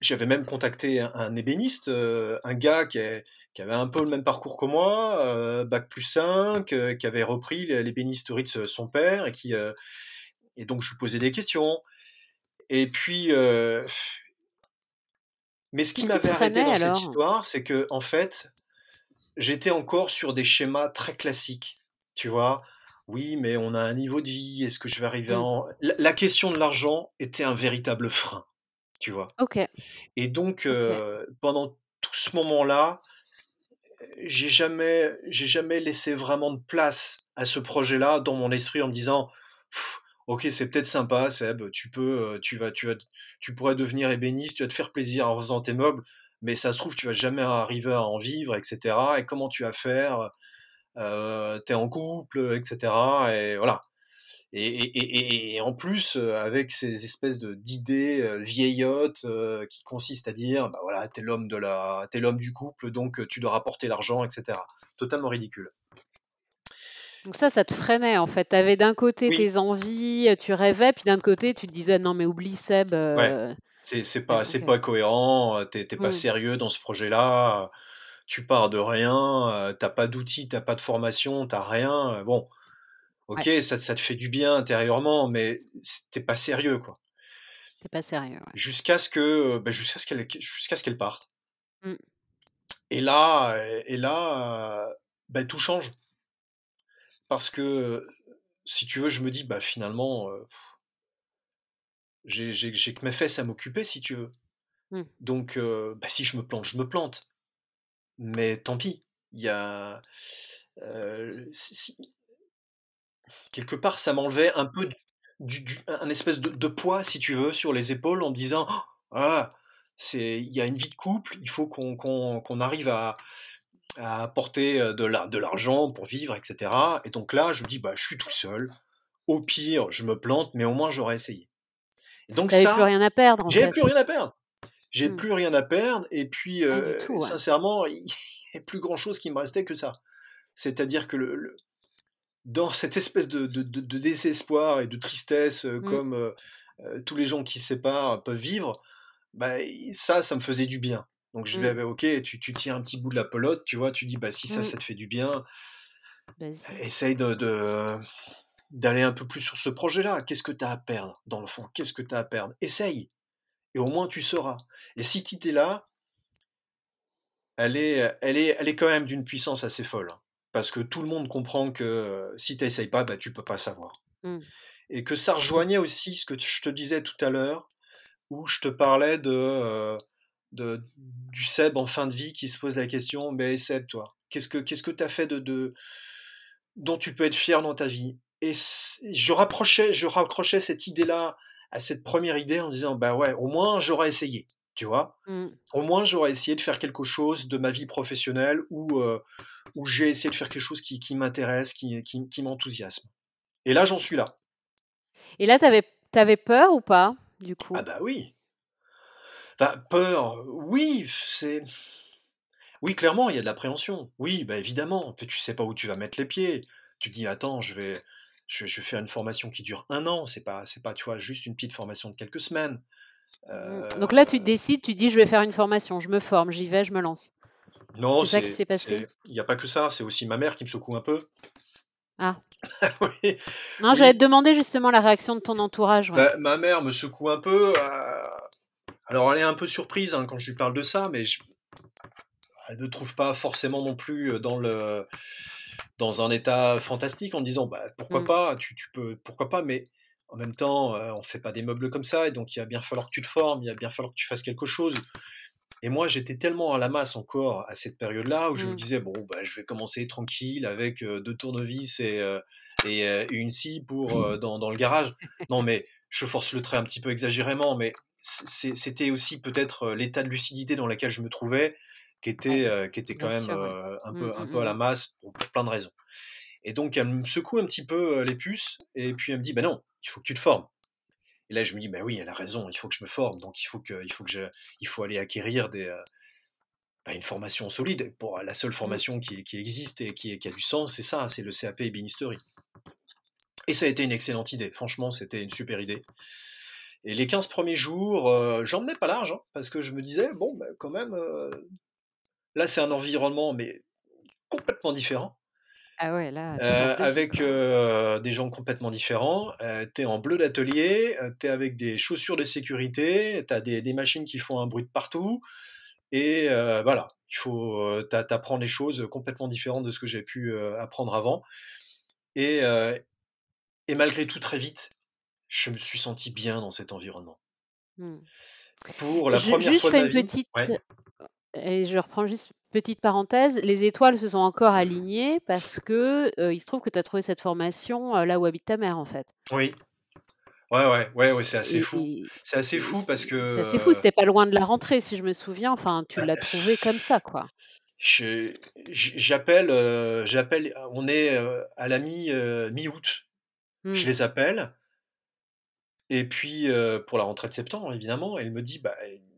j'avais même contacté un, un ébéniste, euh, un gars qui, est- qui avait un peu le même parcours que moi, euh, bac plus 5, euh, qui avait repris l'ébénisterie de son père, et qui, euh, et donc je lui posais des questions. Et puis, euh, mais ce qui m'avait arrêté dans cette histoire, c'est que, en fait, j'étais encore sur des schémas très classiques. Tu vois? Oui, mais on a un niveau de vie, est-ce que je vais arriver à Mmh. en... La, question de l'argent était un véritable frein, tu vois? OK, Et donc, euh, pendant tout ce moment-là, j'ai jamais, j'ai jamais laissé vraiment de place à ce projet-là dans mon esprit en me disant, ok, c'est peut-être sympa, Seb, tu peux, tu vas, tu vas, tu pourrais devenir ébéniste, tu vas te faire plaisir en faisant tes meubles, mais ça se trouve, tu vas jamais arriver à en vivre, etc. Et comment tu vas faire? Euh, t'es en couple, etc. Et voilà. Et, et- et- en plus, avec ces espèces de d'idées vieillottes qui consistent à dire, bah voilà, t'es l'homme de la, t'es l'homme du couple, donc tu dois rapporter l'argent, etc. Totalement ridicule. Donc ça, ça te freinait en fait. Tu avais d'un côté Oui, tes envies, tu rêvais, puis d'un côté, tu te disais: «Non mais oublie Seb, ouais, heu» c'est pas, pas cohérent, euh, t'es t'es pas Mmh. sérieux dans ce projet-là, euh, tu pars de rien, euh, t'as pas d'outils, t'as pas de formation, t'as rien. euh, Bon, Ouais, ok, ça, ça te fait du bien intérieurement, mais t'es pas sérieux, quoi. tu pas sérieux, ouais. Jusqu'à ce que, bah, jusqu'à ce qu'elle, jusqu'à ce qu'elle parte. Mmh. Et là, euh, et là, euh, bah, tout change. Parce que, si tu veux, je me dis, bah, finalement, euh, j'ai que mes fesses à m'occuper, si tu veux. Mmh. Donc, euh, bah, si je me plante, je me plante. Mais tant pis. Il y a. euh, si- si- quelque part, ça m'enlevait un peu du, du- un espèce de, de poids, si tu veux, sur les épaules en me disant, Oh, ah, il y a une vie de couple, il faut qu'on arrive à, à apporter de la- de l'argent pour vivre, etc. Et donc là, je me dis, bah, je suis tout seul. Au pire, je me plante, mais au moins j'aurais essayé. Et donc avais plus ça, rien à perdre en fait? plus rien à perdre. J'ai Mmh. plus rien à perdre. Et puis, euh, tout, ouais. sincèrement, il n'y a plus grand-chose qui me restait que ça. C'est-à-dire que le, le- dans cette espèce de, de- de- de désespoir et de tristesse, Mmh. comme euh, tous les gens qui se séparent peuvent vivre, bah, ça, ça me faisait du bien. Donc je Mmh. disais, bah, ok, tu, tu tiens un petit bout de la pelote, tu vois, tu dis, bah, si ça, Mmh. ça te fait du bien, Vas-y. essaye de, de- d'aller un peu plus sur ce projet-là. Qu'est-ce que tu as à perdre, dans le fond? Qu'est-ce que tu as à perdre? Essaye, et au moins tu sauras. Et si tu es là, elle est, elle, est, elle est quand même d'une puissance assez folle. hein. Parce que tout le monde comprend que si tu n'essayes pas, bah, tu peux pas savoir. Mmh. Et que ça rejoignait aussi ce que je te disais tout à l'heure, où je te parlais de, euh, de, du Seb en fin de vie qui se pose la question, mais Seb, toi, qu'est-ce que qu'est-ce que tu as fait de, de, dont tu peux être fier dans ta vie? Et je rapprochais, je raccrochais cette idée-là à cette première idée en disant, bah ouais, au moins j'aurais essayé, tu vois Mmh. au moins j'aurais essayé de faire quelque chose de ma vie professionnelle où, euh, où j'ai essayé de faire quelque chose qui, qui m'intéresse, qui, qui, qui m'enthousiasme. Et là, j'en suis là. Et là, tu avais peur ou pas, du Ah coup? bah oui. Peur, oui, c'est... Oui, clairement, il y a de l'appréhension. Oui, bah évidemment. Tu sais pas où tu vas mettre les pieds. Tu te dis, attends, je vais, je vais, je vais faire une formation qui dure un an. C'est pas, c'est pas, tu vois, juste une petite formation de quelques semaines. Mmh. Donc là, tu Euh, décides, tu dis: «Je vais faire une formation, je me forme, j'y vais, je me lance». non, C'est ça qui c'est, s'est passé? il n'y a pas que ça. C'est aussi ma mère qui me secoue un peu. Ah. oui, Non, j'allais oui. te demander justement la réaction de ton entourage, ouais. Bah, ma mère me secoue un peu. euh, Alors, elle est un peu surprise hein, quand je lui parle de ça, mais je- elle ne trouve pas forcément non plus dans le dans un état fantastique en disant bah pourquoi Mmh. pas, tu, tu peux pourquoi pas, mais en même temps on fait pas des meubles comme ça et donc il va bien falloir que tu te formes, il va bien falloir que tu fasses quelque chose. Et moi j'étais tellement à la masse encore à cette période-là où je me Mmh. disais bon bah je vais commencer tranquille avec euh, deux tournevis et euh, et euh, une scie pour dans, dans le garage. Non mais je force le trait un petit peu exagérément, mais c'était aussi peut-être l'état de lucidité dans lequel je me trouvais qui était, Ouais, qui était quand même sûr, ouais. un, Mmh, peu, un mmh, peu à la mmh. masse pour, pour plein de raisons. Et donc elle me secoue un petit peu les puces et puis elle me dit, ben non, il faut que tu te formes. Et là je me dis, ben oui, elle a raison, il faut que je me forme, donc il faut que, il faut que je, il faut aller acquérir des, bah, une formation solide. Pour la seule formation qui, qui existe et qui, qui a du sens, c'est ça, c'est le CAP ébénisterie. Et ça a été une excellente idée. Franchement, c'était une super idée. Et les 15 premiers jours, euh, j'emmenais pas large, hein, parce que je me disais, bon, bah, quand même, euh, là, c'est un environnement, mais complètement différent. Ah ouais, là, Euh, avec euh, des gens complètement différents. T'es en bleu d'atelier, t'es avec des chaussures de sécurité, t'as des, des machines qui font un bruit de partout. Et voilà, il faut t'a- t'apprends des choses complètement différentes de ce que j'ai pu apprendre avant. Et, et malgré tout, très vite, je me suis senti bien dans cet environnement. Mmh. Pour la Ju première juste, fois je de ma une vie, petite ouais. et je reprends juste petite parenthèse, les étoiles se sont encore alignées parce que, il se trouve que tu as trouvé cette formation, là où habite ta mère, en fait. Oui, ouais, ouais, ouais, ouais, c'est assez Et fou. C'est assez fou parce que c'est assez fou, c'était pas loin de la rentrée, si je me souviens, enfin, tu l'as trouvé comme ça, quoi. je- j'appelle, euh, j'appelle, on est à la mi, mi-août. Je Mmh. les appelle. Et puis, euh, pour la rentrée de septembre, évidemment, elle me dit, bah,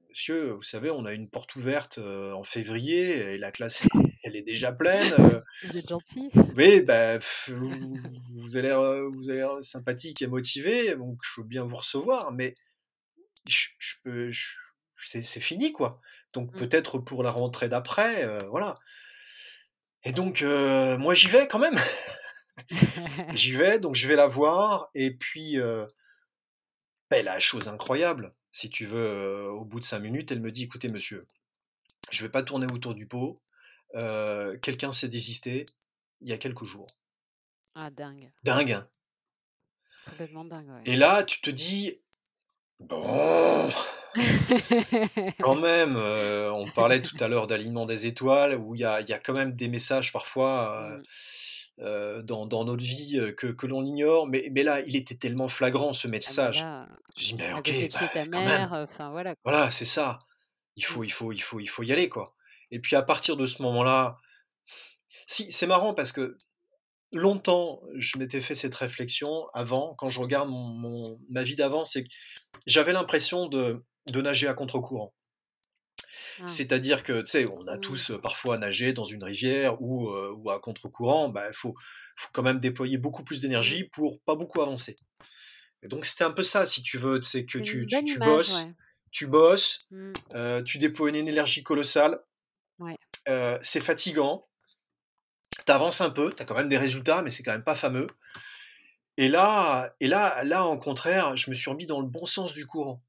monsieur, vous savez, on a une porte ouverte euh, en février et la classe, elle est déjà pleine. euh, Vous êtes gentil. oui, bah, pff, vous, vous avez l'air, vous avez l'air sympathique et motivé, donc je veux bien vous recevoir, mais je, je peux, je- c'est, fini, quoi. Donc Mmh. peut-être pour la rentrée d'après, voilà. Et donc, moi, j'y vais quand même. J'y vais, donc je vais la voir, et puis, ben, la chose incroyable, si tu veux, euh, au bout de cinq minutes, elle me dit, écoutez, monsieur, je vais pas tourner autour du pot, euh, quelqu'un s'est désisté il y a quelques jours. Ah dingue, Dingue, hein complètement dingue, ouais. Et là, tu te dis, bon, quand même, euh, on parlait tout à l'heure d'alignement des étoiles, où il y a, il y a quand même des messages parfois Mmh. Euh, dans, dans notre vie euh, que, que l'on ignore, mais, mais là, il était tellement flagrant ce Ah mais message. Je dis, mais ok, bah, ta mère, enfin voilà, quoi. voilà, c'est ça. Il Mmh. faut, il faut, il faut, il faut y aller, quoi. Et puis à partir de ce moment-là, si, c'est marrant parce que longtemps, je m'étais fait cette réflexion avant, quand je regarde mon, mon- ma vie d'avant, c'est que j'avais l'impression de, de nager à contre-courant. Ah. C'est-à-dire que, tu sais, on a Mmh. tous euh, parfois nagé dans une rivière ou, euh, ou à contre-courant, bah, il faut, faut quand même déployer beaucoup plus Mmh. d'énergie pour pas beaucoup avancer. Et donc c'était un peu ça, si tu veux, c'est que tu, tu, tu image, bosses, ouais. tu bosses, euh, tu déploies une énergie colossale, Ouais. c'est fatigant, t'avances un peu, t'as quand même des résultats, mais c'est quand même pas fameux. Et là, et là, là, en contraire, je me suis remis dans le bon sens du courant.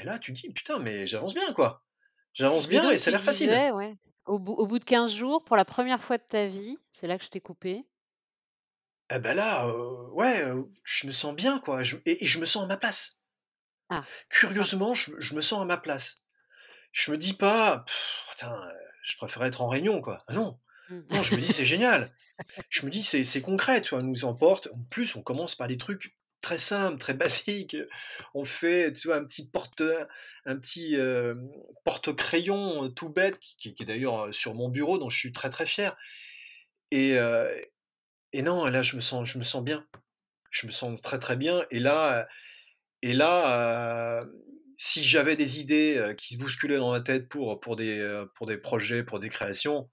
Et là, tu te dis, putain, mais j'avance bien, quoi. J'avance bien et ça a tu l'air facile. disais, ouais, au bout au bout de 15 jours, pour la première fois de ta vie, c'est là que je t'ai coupé. Eh ben là, euh, ouais, euh, je me sens bien, quoi. Je- et, et je me sens à ma place. Ah, c'est ça. Curieusement, je, je me sens à ma place. Je me dis pas, Pff, putain, euh, je préférais être en réunion, quoi. Ah non, Mmh. non, je me dis, c'est génial. Je me dis, c'est c'est concret, tu vois, on nous emporte. En plus, on commence par des trucs très simples, très basiques. On fait, tu vois, un petit porte, un petit euh, porte-crayon euh, tout bête, qui, est d'ailleurs euh, sur mon bureau, dont je suis très très fier. Et, euh, et non, là, je me sens, je me sens bien. Je me sens très très bien. Et là, et là, euh, si j'avais des idées euh, qui se bousculaient dans ma tête pour, pour, des, euh, pour des projets, pour des créations,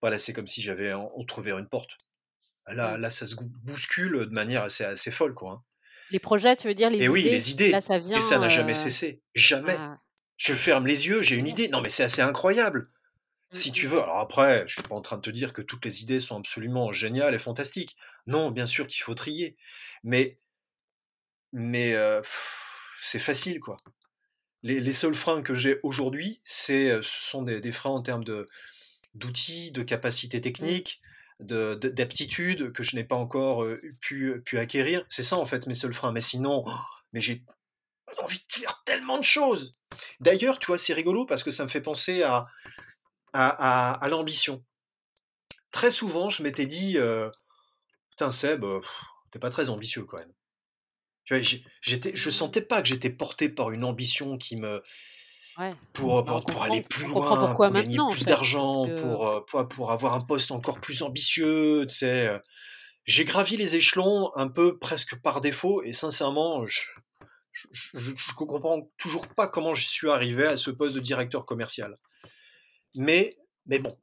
voilà, c'est comme si j'avais en- ouvert une porte. Là, Mmh. là, ça se bouscule de manière assez, assez folle, quoi. Les projets, tu veux dire Et les oui, idées? les Là, idées. ça Et ça vient, n'a jamais heu cessé. Jamais. ah, Je ferme les yeux, j'ai une idée. Non, mais c'est assez incroyable. Mmh, Si tu veux. Alors après, je suis pas en train de te dire que toutes les idées sont absolument géniales et fantastiques. Non, bien sûr qu'il faut trier. Mais, mais euh, c'est facile, quoi. Les, les seuls freins que j'ai aujourd'hui, c'est, euh, ce sont des, des freins en termes de, d'outils, de capacités Mmh. D'aptitudes que je n'ai pas encore euh, pu, pu acquérir. C'est ça, en fait, mes seuls freins. Mais sinon, oh, mais j'ai envie de faire tellement de choses. D'ailleurs, tu vois, c'est rigolo parce que ça me fait penser à, à, l'ambition. Très souvent, je m'étais dit, euh, putain, Seb, euh, t'es pas très ambitieux quand même. Tu vois, j'étais, je sentais pas que j'étais porté par une ambition qui me, Ouais. pour, Bah, on pour, aller plus loin, pour gagner plus d'argent, que pour, euh, pour, pour avoir un poste encore plus ambitieux, tu sais. euh. J'ai gravi les échelons un peu presque par défaut et sincèrement, je, je, je, je comprends toujours pas comment je suis arrivé à ce poste de directeur commercial. Mais Mais bon.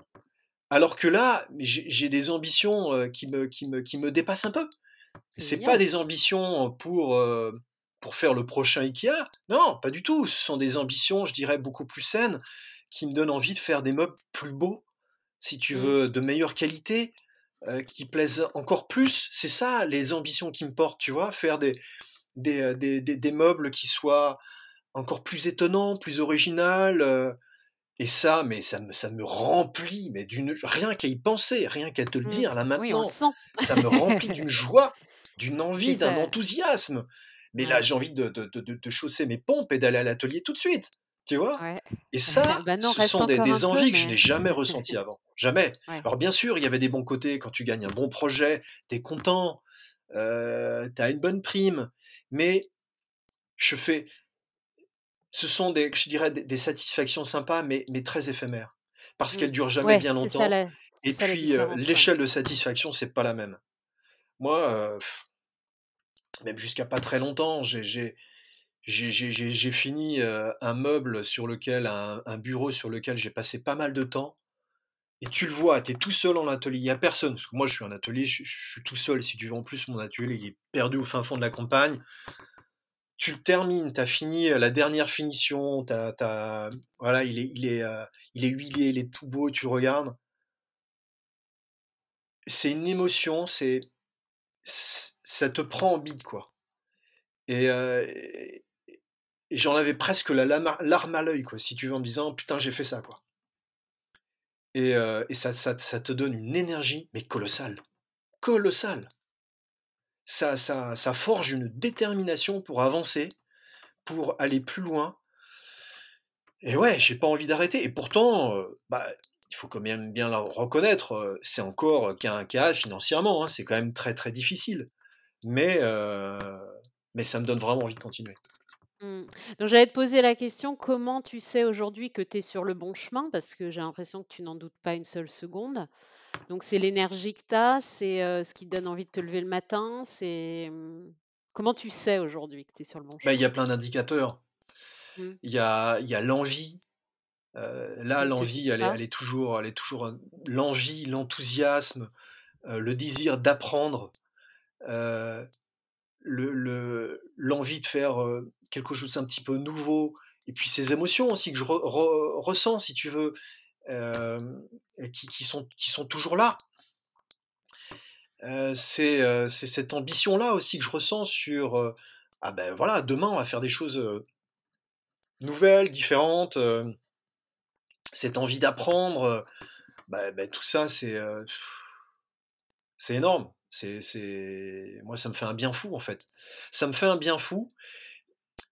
Alors que là, j'ai des ambitions euh, qui me, qui me, qui me dépassent un peu. C'est pas des ambitions pour, euh, pour faire le prochain Ikea? Non, pas du tout. Ce sont des ambitions, je dirais, beaucoup plus saines, qui me donnent envie de faire des meubles plus beaux, si tu Mmh. veux, de meilleure qualité, euh, qui plaisent encore plus. C'est ça les ambitions qui me portent, tu vois, faire des, des, euh, des, des- des meubles qui soient encore plus étonnants, plus originaux. euh, et ça, mais ça me, ça me remplit, mais d'une rien qu'à y penser, rien qu'à te le Mmh. dire là Oui, on le maintenant, sent. ça me remplit d'une joie, d'une envie, d'un enthousiasme. Mais là, j'ai envie de, de, de, chausser mes pompes et d'aller à l'atelier tout de suite, tu vois? Ouais. Et ça, Bah non, ce sont des, des peu, envies que je n'ai jamais ressenties avant. Jamais. ouais. Alors bien sûr, il y avait des bons côtés quand tu gagnes un bon projet, tu es content, euh, tu as une bonne prime, mais je fais, ce sont des, je dirais, des, des satisfactions sympas, mais, mais très éphémères, parce Mmh. qu'elles durent jamais Ouais, bien ça longtemps. la Et puis euh, l'échelle de satisfaction, c'est pas la même. Moi, euh, pff, même jusqu'à pas très longtemps, j'ai fini euh, un meuble sur lequel, un, bureau sur lequel j'ai passé pas mal de temps. Et tu le vois, tu es tout seul en atelier, il n'y a personne. Parce que moi, je suis un atelier, je, suis tout seul. Si tu veux, en plus, mon atelier il est perdu au fin fond de la campagne. Tu le termines, tu as fini euh, la dernière finition, t'as- voilà, il est, euh, il est huilé, il est tout beau, tu le regardes. C'est une émotion, c'est, ça te prend en bide, quoi. Et, euh, j'en avais presque la larme à l'œil, quoi, si tu veux, en me disant, putain, j'ai fait ça, quoi. Et, euh, et ça, ça, ça te donne une énergie, mais colossale. Colossale. Ça, ça, ça forge une détermination pour avancer, pour aller plus loin. Et ouais, j'ai pas envie d'arrêter. Et pourtant, euh, bah, il faut quand même bien le reconnaître, c'est encore qu'un cas financièrement, hein, c'est quand même très très difficile. Mais, euh, mais ça me donne vraiment envie de continuer. Mmh. Donc j'allais te poser la question, comment tu sais aujourd'hui que tu es sur le bon chemin? Parce que j'ai l'impression que tu n'en doutes pas une seule seconde. Donc c'est l'énergie que tu as, c'est, ce qui te donne envie de te lever le matin, c'est, mmh, comment tu sais aujourd'hui que tu es sur le bon Bah, il y chemin? a plein d'indicateurs. Mmh. Il y a, il y a l'envie. Euh, là, l'envie, elle est, pas? elle est toujours, elle est toujours l'envie, l'enthousiasme, euh, le désir d'apprendre, euh, le, le- l'envie de faire quelque chose un petit peu nouveau, et puis ces émotions aussi que je re- re- ressens, si tu veux, qui, qui sont, qui sont toujours là. C'est, cette ambition-là aussi que je ressens sur, ah ben voilà, demain on va faire des choses nouvelles, différentes, cette envie d'apprendre, bah, bah, tout ça c'est euh, c'est énorme. C'est. Moi ça me fait un bien fou en fait. Ça me fait un bien fou.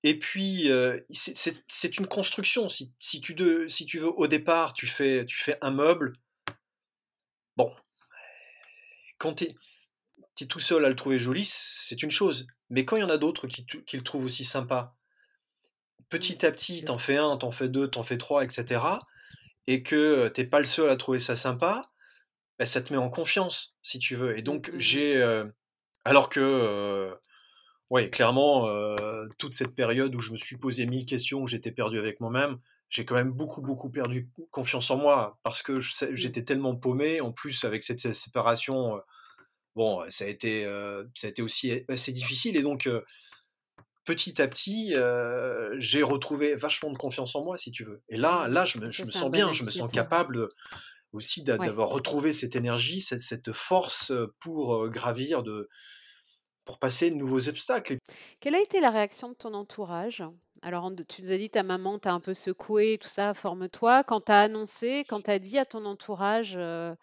Et puis, euh, c'est une construction. Si, si tu de- si tu veux, au départ, tu fais, tu fais un meuble. Bon, quand tu es, tout seul à le trouver joli, c'est une chose. Mais quand il y en a d'autres qui, qui le trouvent aussi sympa, Mmh. petit à petit, Je t'en fais un, t'en fais deux, t'en fais trois, etc. Et que t'es pas le seul à trouver ça sympa, bah, ça te met en confiance, si tu veux. Et mmh, donc, mmh j'ai. euh, alors que, euh, ouais, clairement, euh, toute cette période où je me suis posé mille questions, où j'étais perdu avec moi-même, j'ai quand même beaucoup, beaucoup perdu confiance en moi parce que Mmh. j'étais tellement paumé. En plus, avec cette sé- séparation, bon, ça a été, ça a été aussi assez difficile. Et donc, petit à petit, euh, j'ai retrouvé vachement de confiance en moi, si tu veux. Et là, Mmh. là, je me, je me sens bien, je me sens capable aussi Ouais. d'avoir retrouvé cette énergie, cette, cette force euh, pour euh, gravir, de, pour passer de nouveaux obstacles. Quelle a été la réaction de ton entourage? Alors, tu nous as dit ta maman t'a un peu secoué, tout ça, forme-toi. Quand tu as annoncé, quand tu as dit à ton entourage, heu: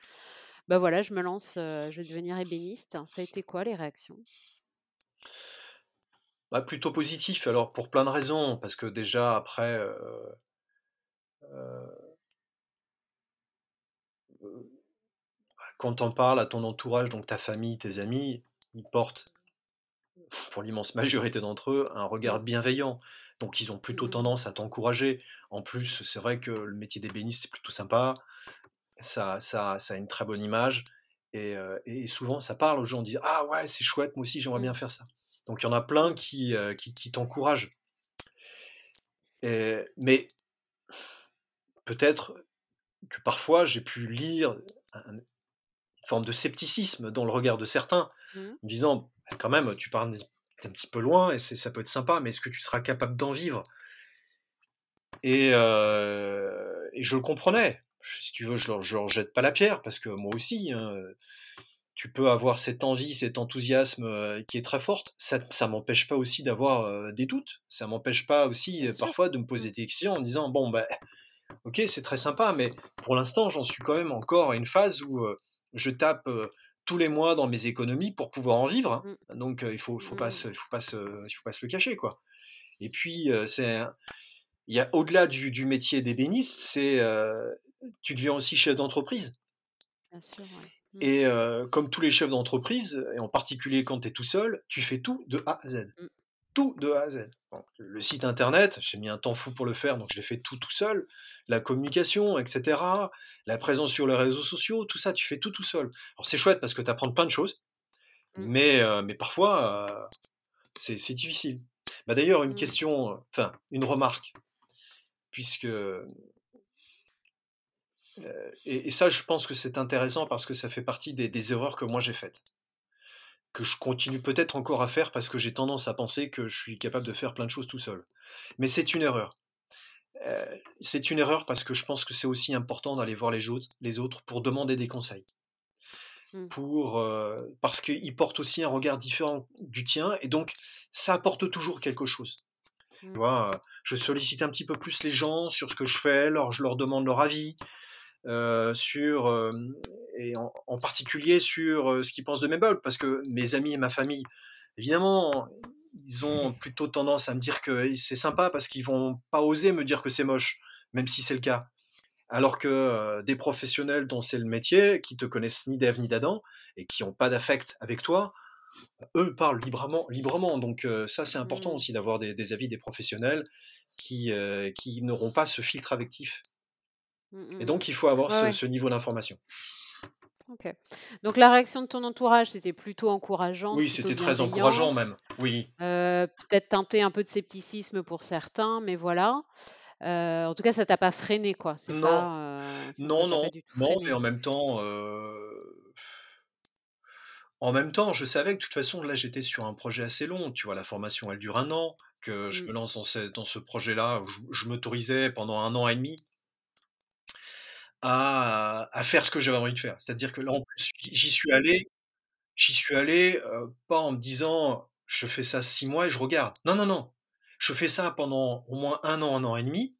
«Bah, voilà, je me lance, je vais devenir ébéniste», ça a été quoi les réactions? Bah, plutôt positif, alors pour plein de raisons, parce que déjà après, euh, euh, euh, quand t'en parles à ton entourage, donc ta famille, tes amis, ils portent, pour l'immense majorité d'entre eux, un Mmh. regard bienveillant. Donc ils ont plutôt Mmh mh. tendance à t'encourager. En plus, c'est vrai que le métier d'ébéniste, c'est plutôt sympa. Ça, ça, ça a une très bonne image. Et, et souvent, ça parle aux gens, on dit Ah ouais, c'est chouette, moi aussi, j'aimerais Mmh. bien faire ça. Donc il y en a plein qui, euh, qui, qui t'encouragent. Mais peut-être que parfois j'ai pu lire un- une forme de scepticisme dans le regard de certains, Mmh. en me disant «Bah, quand même, tu pars un, petit peu loin et ça peut être sympa, mais est-ce que tu seras capable d'en vivre? Et, euh, et je le comprenais. Si tu veux, je leur, je leur jette pas la pierre parce que moi aussi, hein, tu peux avoir cette envie, cet enthousiasme euh, qui est très forte. Ça, ça m'empêche pas aussi d'avoir euh, des doutes. Ça m'empêche pas aussi euh, parfois de me poser Mmh. des questions en disant bon bah ok c'est très sympa, mais pour l'instant j'en suis quand même encore à une phase où euh, je tape euh, tous les mois dans mes économies pour pouvoir en vivre. hein. Mmh. Donc euh, il faut, faut pas Mmh. se, il faut pas se, il faut pas se le cacher quoi. Et puis c'est il y a au-delà du, du métier d'ébéniste, c'est tu deviens aussi chef d'entreprise. Bien sûr, ouais. Mmh. Et euh, comme tous les chefs d'entreprise, et en particulier quand tu es tout seul, tu fais tout de A à Z. Mmh. Tout de A à Z. Donc, le site internet, j'ai mis un temps fou pour le faire, donc je l'ai fait tout tout seul. La communication, etc. La présence sur les réseaux sociaux, tout ça, tu fais tout tout seul. Alors c'est chouette parce que tu apprends plein de choses, Mmh. mais, euh, mais parfois, euh, c'est c'est difficile. Bah, D'ailleurs, une question, enfin, une remarque, puisque et, et ça, je pense que c'est intéressant parce que ça fait partie des, des erreurs que moi j'ai faites, que je continue peut-être encore à faire parce que j'ai tendance à penser que je suis capable de faire plein de choses tout seul. Mais c'est une erreur. Euh, c'est une erreur parce que je pense que c'est aussi important d'aller voir les autres, les autres pour demander des conseils. Mmh. Pour, euh, parce qu'ils portent aussi un regard différent du tien et donc ça apporte toujours quelque chose. Tu Mmh. vois, euh, je sollicite un petit peu plus les gens sur ce que je fais, alors je leur demande leur avis, euh, sur, euh, et en, en particulier sur euh, ce qu'ils pensent de mes bugs, parce que mes amis et ma famille, évidemment, ils ont plutôt tendance à me dire que c'est sympa parce qu'ils vont pas oser me dire que c'est moche, même si c'est le cas. Alors que euh, des professionnels dont c'est le métier, qui te connaissent ni d'Ève ni d'Adam, et qui n'ont pas d'affect avec toi, eux parlent librement. librement. Donc euh, ça, c'est important Mmh. aussi d'avoir des, des avis des professionnels qui, euh, qui n'auront pas ce filtre affectif. Mmh, Et mmh, mmh. donc, il faut avoir Ouais, ce, ouais. ce niveau d'information. OK. Donc la réaction de ton entourage, c'était plutôt encourageante, Oui, c'était très encourageant même. Oui. heu, peut-être teinté un peu de scepticisme pour certains, mais voilà. Heu, en tout cas, ça t'a pas freiné, quoi? Non, pas, ça non, ça non, non, mais en même temps, euh, en même temps, je savais que de toute façon, là, j'étais sur un projet assez long. Tu vois, la formation, elle dure un an, que je Mmh. me lance dans ce, dans ce projet-là, je m'autorisais pendant un an et demi à, à faire ce que j'avais envie de faire. C'est-à-dire que là, en plus, j'y suis allé, j'y suis allé euh, pas en me disant, je fais ça six mois et je regarde. Non, non, non. Je fais ça pendant au moins un an, un an et demi.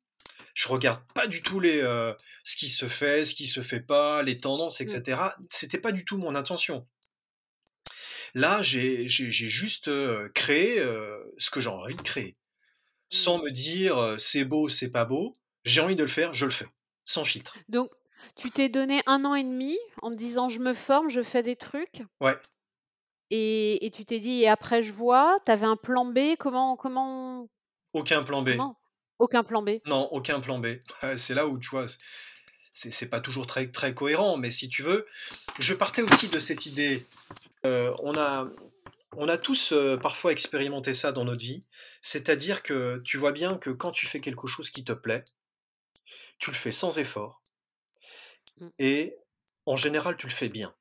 Je regarde pas du tout les, euh, ce qui se fait, ce qui se fait pas, les tendances, Mmh. etc. C'était pas du tout mon intention. Là, j'ai juste euh, créé ce que j'ai envie de créer, sans Mmh. me dire c'est beau, c'est pas beau. J'ai envie de le faire, je le fais, sans filtre. Donc tu t'es donné 1 an et demi en te disant: «Je me forme, je fais des trucs» Ouais, et et tu t'es dit: «Et après je vois»? Tu avais un plan B? Comment comment aucun plan B. comment? Aucun plan B? Non, aucun plan B. Ouais, C'est là où tu vois, c'est c'est pas toujours très très cohérent, mais si tu veux, je partais aussi de cette idée. euh, on a on a tous euh, parfois expérimenté ça dans notre vie, c'est-à-dire que tu vois bien que quand tu fais quelque chose qui te plaît, tu le fais sans effort Mmh. et en général tu le fais bien.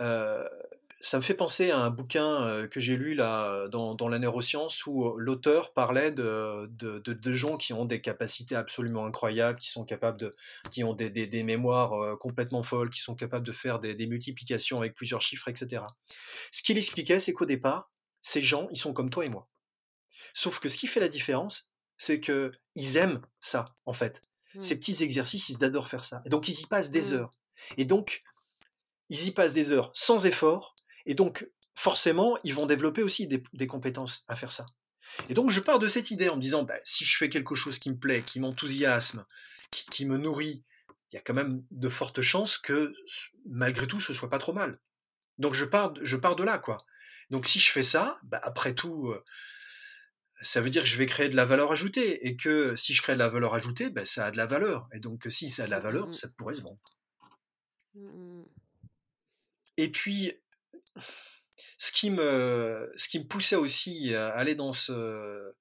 Euh, ça me fait penser à un bouquin que j'ai lu là dans, dans la neuroscience où l'auteur parlait de, de, de- de gens qui ont des capacités absolument incroyables, qui sont capables de, qui ont des, des- des mémoires complètement folles, qui sont capables de faire des, des multiplications avec plusieurs chiffres, etc. Ce qu'il expliquait, c'est qu'au départ, ces gens, ils sont comme toi et moi. Sauf que ce qui fait la différence, c'est que ils aiment ça, en fait. Ces Mmh. petits exercices, ils adorent faire ça. Et donc, ils y passent des Mmh. heures. Et donc, ils y passent des heures sans effort. Et donc, forcément, ils vont développer aussi des, des compétences à faire ça. Et donc, je pars de cette idée en me disant, bah, si je fais quelque chose qui me plaît, qui m'enthousiasme, qui, qui me nourrit, il y a quand même de fortes chances que, malgré tout, ce soit pas trop mal. Donc, je pars, de- je pars de là, quoi. Donc, si je fais ça, bah, après tout, euh, ça veut dire que je vais créer de la valeur ajoutée. Et que si je crée de la valeur ajoutée, bah, ça a de la valeur. Et donc, si ça a de la Mmh, mmh valeur, mh. ça pourrait se vendre. Mmh mh. Et puis, ce qui me, ce qui me poussait aussi à aller dans ce,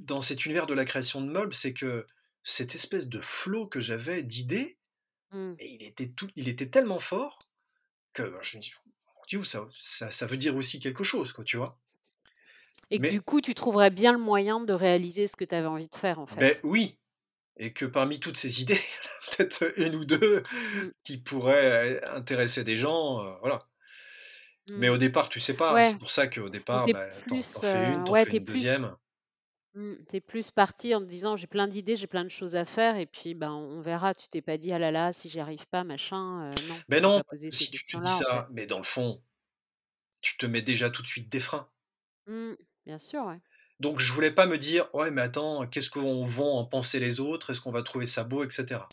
dans cet univers de la création de meubles, c'est que cette espèce de flow que j'avais d'idées Mmh. il était tout il était tellement fort que, bah, je me dis: «Mon Dieu, ça ça ça veut dire aussi quelque chose, quoi», tu vois? Et que du coup, tu trouverais bien le moyen de réaliser ce que tu avais envie de faire, en beh, fait? oui et que parmi toutes ces idées, il y en a peut-être 1 ou 2 Mmh. qui pourraient, heu, intéresser des gens, heu, voilà. Mais Mmh. au départ, tu sais pas. Ouais, C'est pour ça qu'au départ, tu es bah, fais heu, 1, tu en ouais, fais une plus 2e. mmh, tu es plus parti en te disant: «J'ai plein d'idées, j'ai plein de choses à faire et puis, ben, on verra». Tu t'es pas dit: «Ah là là, si j'y arrive pas, machin», heu, non, t'es non, si tu te dis questions-là, en fait? ça, mais dans le fond, tu te mets déjà tout de suite des freins. Bien sûr. Donc je voulais pas me dire: «Ouais, mais attends, qu'est-ce qu'on vont en penser les autres? Est-ce qu'on va trouver ça beau?» et cetera.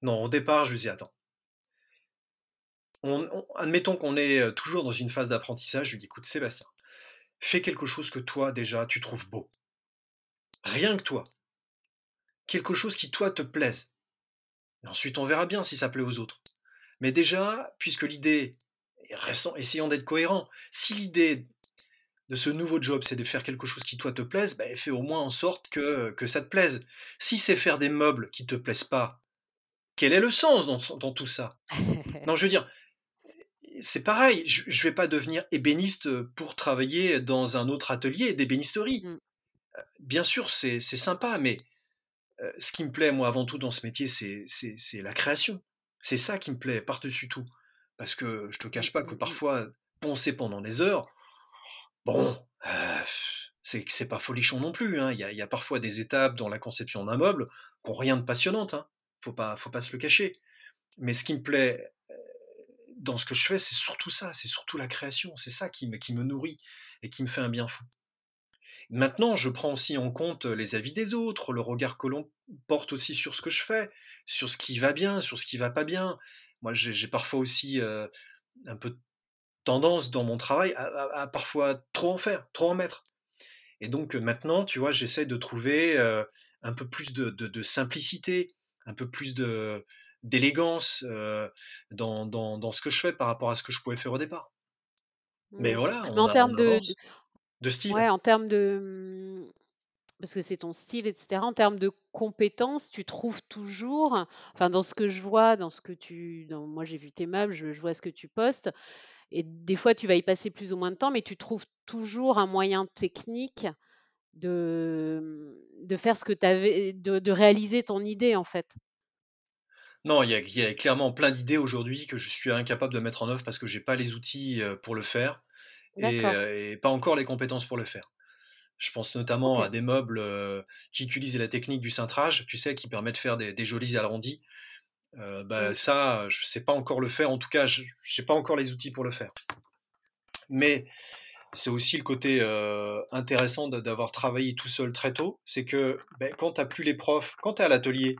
Non, au départ, je me dis: «Attends» on on admettons qu'on est, toujours dans une phase d'apprentissage, je lui dis: «Écoute Sébastien, fais quelque chose que toi déjà tu trouves beau. Rien que toi. Quelque chose qui toi te plaise et ensuite on verra bien si ça plaît aux autres. Mais déjà, puisque l'idée essayons d'être cohérents. Si l'idée de ce nouveau job, c'est de faire quelque chose qui toi te plaise, beh, fais au moins en sorte que que ça te plaise. Si c'est faire des meubles qui te plaisent pas, quel est le sens dans dans tout ça? Non, je veux dire, c'est pareil, je je vais pas devenir ébéniste, pour travailler dans un autre atelier d'ébénisterie. Mmh. Heu, bien sûr, c'est c'est sympa, mais heu, ce qui me plaît, moi, avant tout dans ce métier, c'est la création. C'est ça qui me plaît par-dessus tout. Parce que je te cache pas que mmh mh. parfois, poncer pendant des heures, bon, heu, c'est c'est pas folichon non plus, hein. Il y y a parfois des étapes dans la conception d'un meuble qui ont rien de passionnante, hein. Faut pas faut pas se le cacher. Mais ce qui me plaît, heu, dans ce que je fais, c'est surtout ça, c'est surtout la création. C'est ça qui me nourrit et qui me fait un bien fou. Maintenant, je prends aussi en compte, les avis des autres, le regard que l'on porte aussi sur ce que je fais, sur ce qui va bien, sur ce qui va pas bien. Moi, j'ai parfois aussi, heu, un peu tendance dans mon travail à à à parfois trop en faire, trop en mettre. Et donc, heu, maintenant, tu vois, j'essaie de trouver, heu, un peu plus de de de simplicité, un peu plus de d'élégance, heu, dans dans dans ce que je fais par rapport à ce que je pouvais faire au départ. Mais Mmh. voilà, Mais en a termes de style. ouais, en termes de, mmh, parce que c'est ton style et cetera, en termes de compétences, tu trouves toujours enfin, dans ce que je vois, dans ce que tu dans moi, j'ai vu tes je je vois ce que tu postes et des fois, tu vas y passer plus ou moins de temps, mais tu trouves toujours un moyen technique de, de faire ce que tu avais de de réaliser ton idée, en fait? Non, il y a il y a clairement plein d'idées aujourd'hui que je suis incapable de mettre en œuvre parce que j'ai pas les outils, heu, pour le faire et heu et pas encore les compétences pour le faire. Je pense notamment à des meubles, heu, qui utilisent la technique du cintrage, tu sais, qui permet de faire des des jolis arrondis. Heu, bah, Mmh. ça, je sais pas encore le faire, en tout cas, je j'ai pas encore les outils pour le faire. Mais c'est aussi le côté, heu, intéressant d'avoir travaillé tout seul très tôt, c'est que, beh, quand tu as plus les profs quand tu es à l'atelier,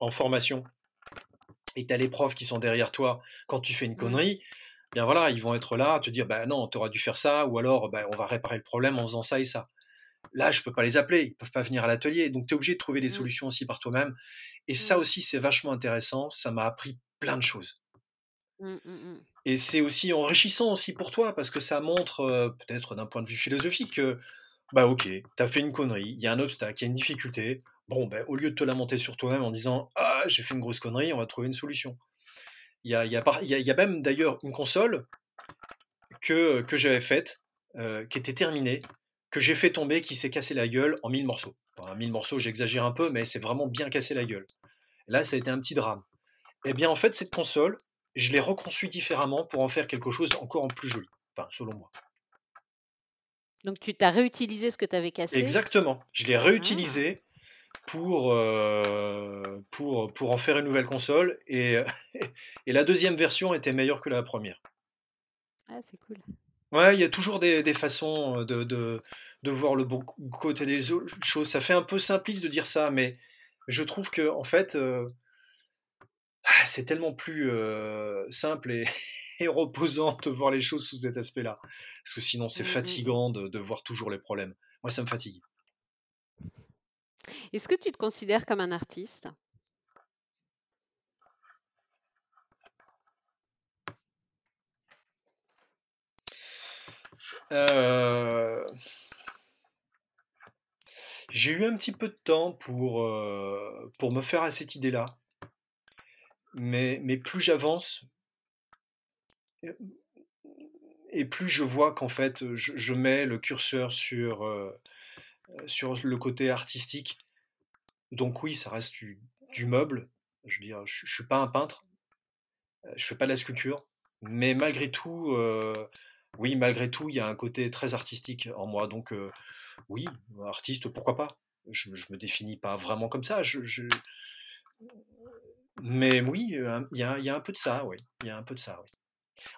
en formation et tu as les profs qui sont derrière toi quand tu fais une Mmh. connerie, bien voilà, ils vont être là à te dire: «Bah non, tu aurais dû faire ça» ou alors: «Bah, on va réparer le problème en faisant ça et ça». Là, je peux pas les appeler, ils peuvent pas venir à l'atelier, donc tu es obligé de trouver des Mmh. solutions aussi par toi-même et ça Mmh. aussi, c'est vachement intéressant, ça m'a appris plein de choses. Mmh, mh. Et c'est aussi enrichissant aussi pour toi parce que ça montre, peut-être d'un point de vue philosophique que, bah, OK, tu as fait une connerie, il y a un obstacle, il y a une difficulté. Bon, bah, au lieu de te lamenter sur toi-même en disant: «Ah, j'ai fait une grosse connerie», on va trouver une solution. Il y a y a y a il y a même d'ailleurs une console que, que j'avais faite, qui était terminée, que j'ai fait tomber, qui s'est cassé la gueule en 1000 morceaux. Enfin 1000 morceaux, j'exagère un peu, mais c'est vraiment bien cassé la gueule. Là, ça a été un petit drame. Et bien, en fait, cette console, je l'ai reconçue différemment pour en faire quelque chose encore en plus joli. Enfin, selon moi. Donc tu tu as réutilisé ce que tu avais cassé? Exactement. Je l'ai Ah! réutilisé pour, heu, pour, pour en faire une nouvelle console et et la 2e version était meilleure que la 1re. Ah, c'est cool. Ouais, il y a toujours des des façons, de de de voir le bon côté des choses. Ça fait un peu simpliste de dire ça, mais je trouve qu'en fait, heu ah, c'est tellement plus, simple et et reposant de voir les choses sous cet aspect-là. Parce que sinon, c'est Mmh, mmh mh. fatigant de de voir toujours les problèmes. Moi, ça me fatigue. Est-ce que tu te considères comme un artiste? Heu J'ai eu un petit peu de temps pour, heu, pour me faire à cette idée-là. Mais mais plus j'avance et et plus je vois qu'en fait, je je mets le curseur sur, sur le côté artistique. Donc oui, ça reste du du meuble. Je veux dire, je je suis pas un peintre, je fais pas de la sculpture, mais malgré tout, oui, malgré tout, il y a un côté très artistique en moi. Donc oui, artiste, pourquoi pas? Je je me définis pas vraiment comme ça, je je mais oui, il y a il y a un peu de ça, oui, il y a un peu de ça, oui.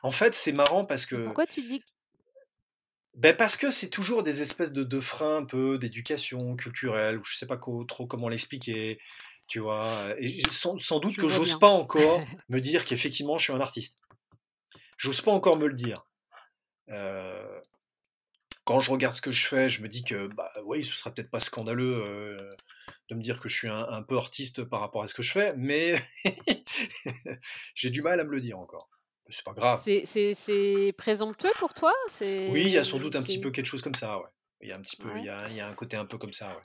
En fait, c'est marrant parce que pourquoi tu dis beh, parce que c'est toujours des espèces de de freins un peu d'éducation culturelle ou je sais pas trop comment l'expliquer, tu vois? Et sans sans doute Je que j'ose pas encore me dire qu'effectivement je suis un artiste. J'ose pas encore me le dire. Quand je regarde ce que je fais, je me dis que, bah, oui, ce serait peut-être pas scandaleux, de me dire que je suis un un peu artiste par rapport à ce que je fais, mais j'ai du mal à me le dire encore. C'est pas grave. C'est présomptueux pour toi? Oui, il y a sans doute un petit peu quelque chose comme ça, ouais. Il y a un petit peu il ouais y a il y a un côté un peu comme ça, ouais.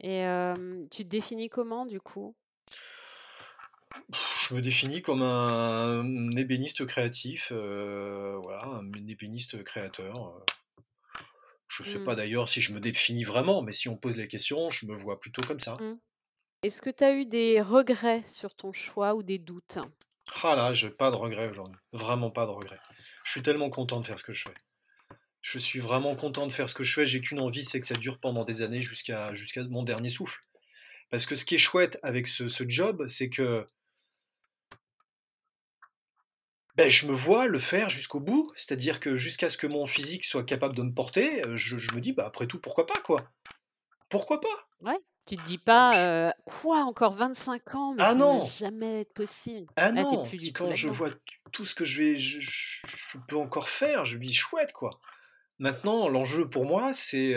et tu te définis comment du coup? Je me définis comme un ébéniste créatif, heu, voilà, un ébéniste créateur, heu. Je sais Mmh. pas d'ailleurs si je me définis vraiment, mais si on pose la question, je me vois plutôt comme ça. Mmh. Est-ce que tu as eu des regrets sur ton choix ou des doutes? Ah là, j'ai pas de regrets aujourd'hui, vraiment pas de regrets. Je suis tellement content de faire ce que je fais. Je suis vraiment content de faire ce que je fais, j'ai qu'une envie, c'est que ça dure pendant des années jusqu'à jusqu'à mon dernier souffle. Parce que ce qui est chouette avec ce ce job, c'est que, beh, je me vois le faire jusqu'au bout. C'est-à-dire que jusqu'à ce que mon physique soit capable de me porter, heu, je je me dis: «Bah, après tout, pourquoi pas, quoi? Pourquoi pas?» Ouais? Tu te dis pas, heu: «Quoi encore 25 ans? Mais ah ça va non! jamais être possible». Ah Là, non! plus quand je vois tout ce que je vais je peux encore faire, je me dis: «Chouette, quoi». Maintenant, l'enjeu pour moi, c'est,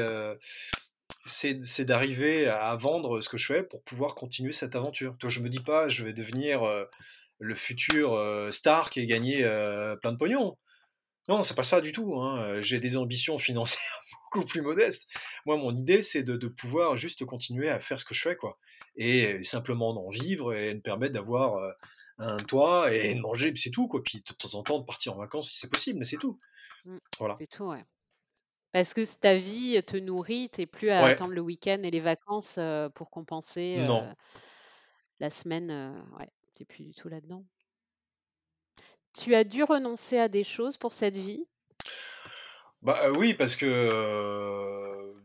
c'est d'arriver à vendre ce que je fais pour pouvoir continuer cette aventure. Toi, je me dis pas: «Je vais devenir, heu, le futur, Stark et gagner, heu, plein de pognon». Non, c'est pas ça du tout, hein, j'ai des ambitions financières beaucoup plus modestes. Moi, mon idée, c'est de de pouvoir juste continuer à faire ce que je fais, quoi et simplement d'en vivre et me permettre d'avoir, un toit et de manger, puis c'est tout, quoi. Puis de temps en temps, de partir en vacances si c'est possible, mais c'est tout. Mmh. Voilà. C'est tout, ouais. Parce que ta vie te nourrit, tu es plus à Ouais, attendre le week-end et les vacances, pour compenser, la semaine, ouais, tu es plus du tout là-dedans. Tu as dû renoncer à des choses pour cette vie? Bah, oui, parce que,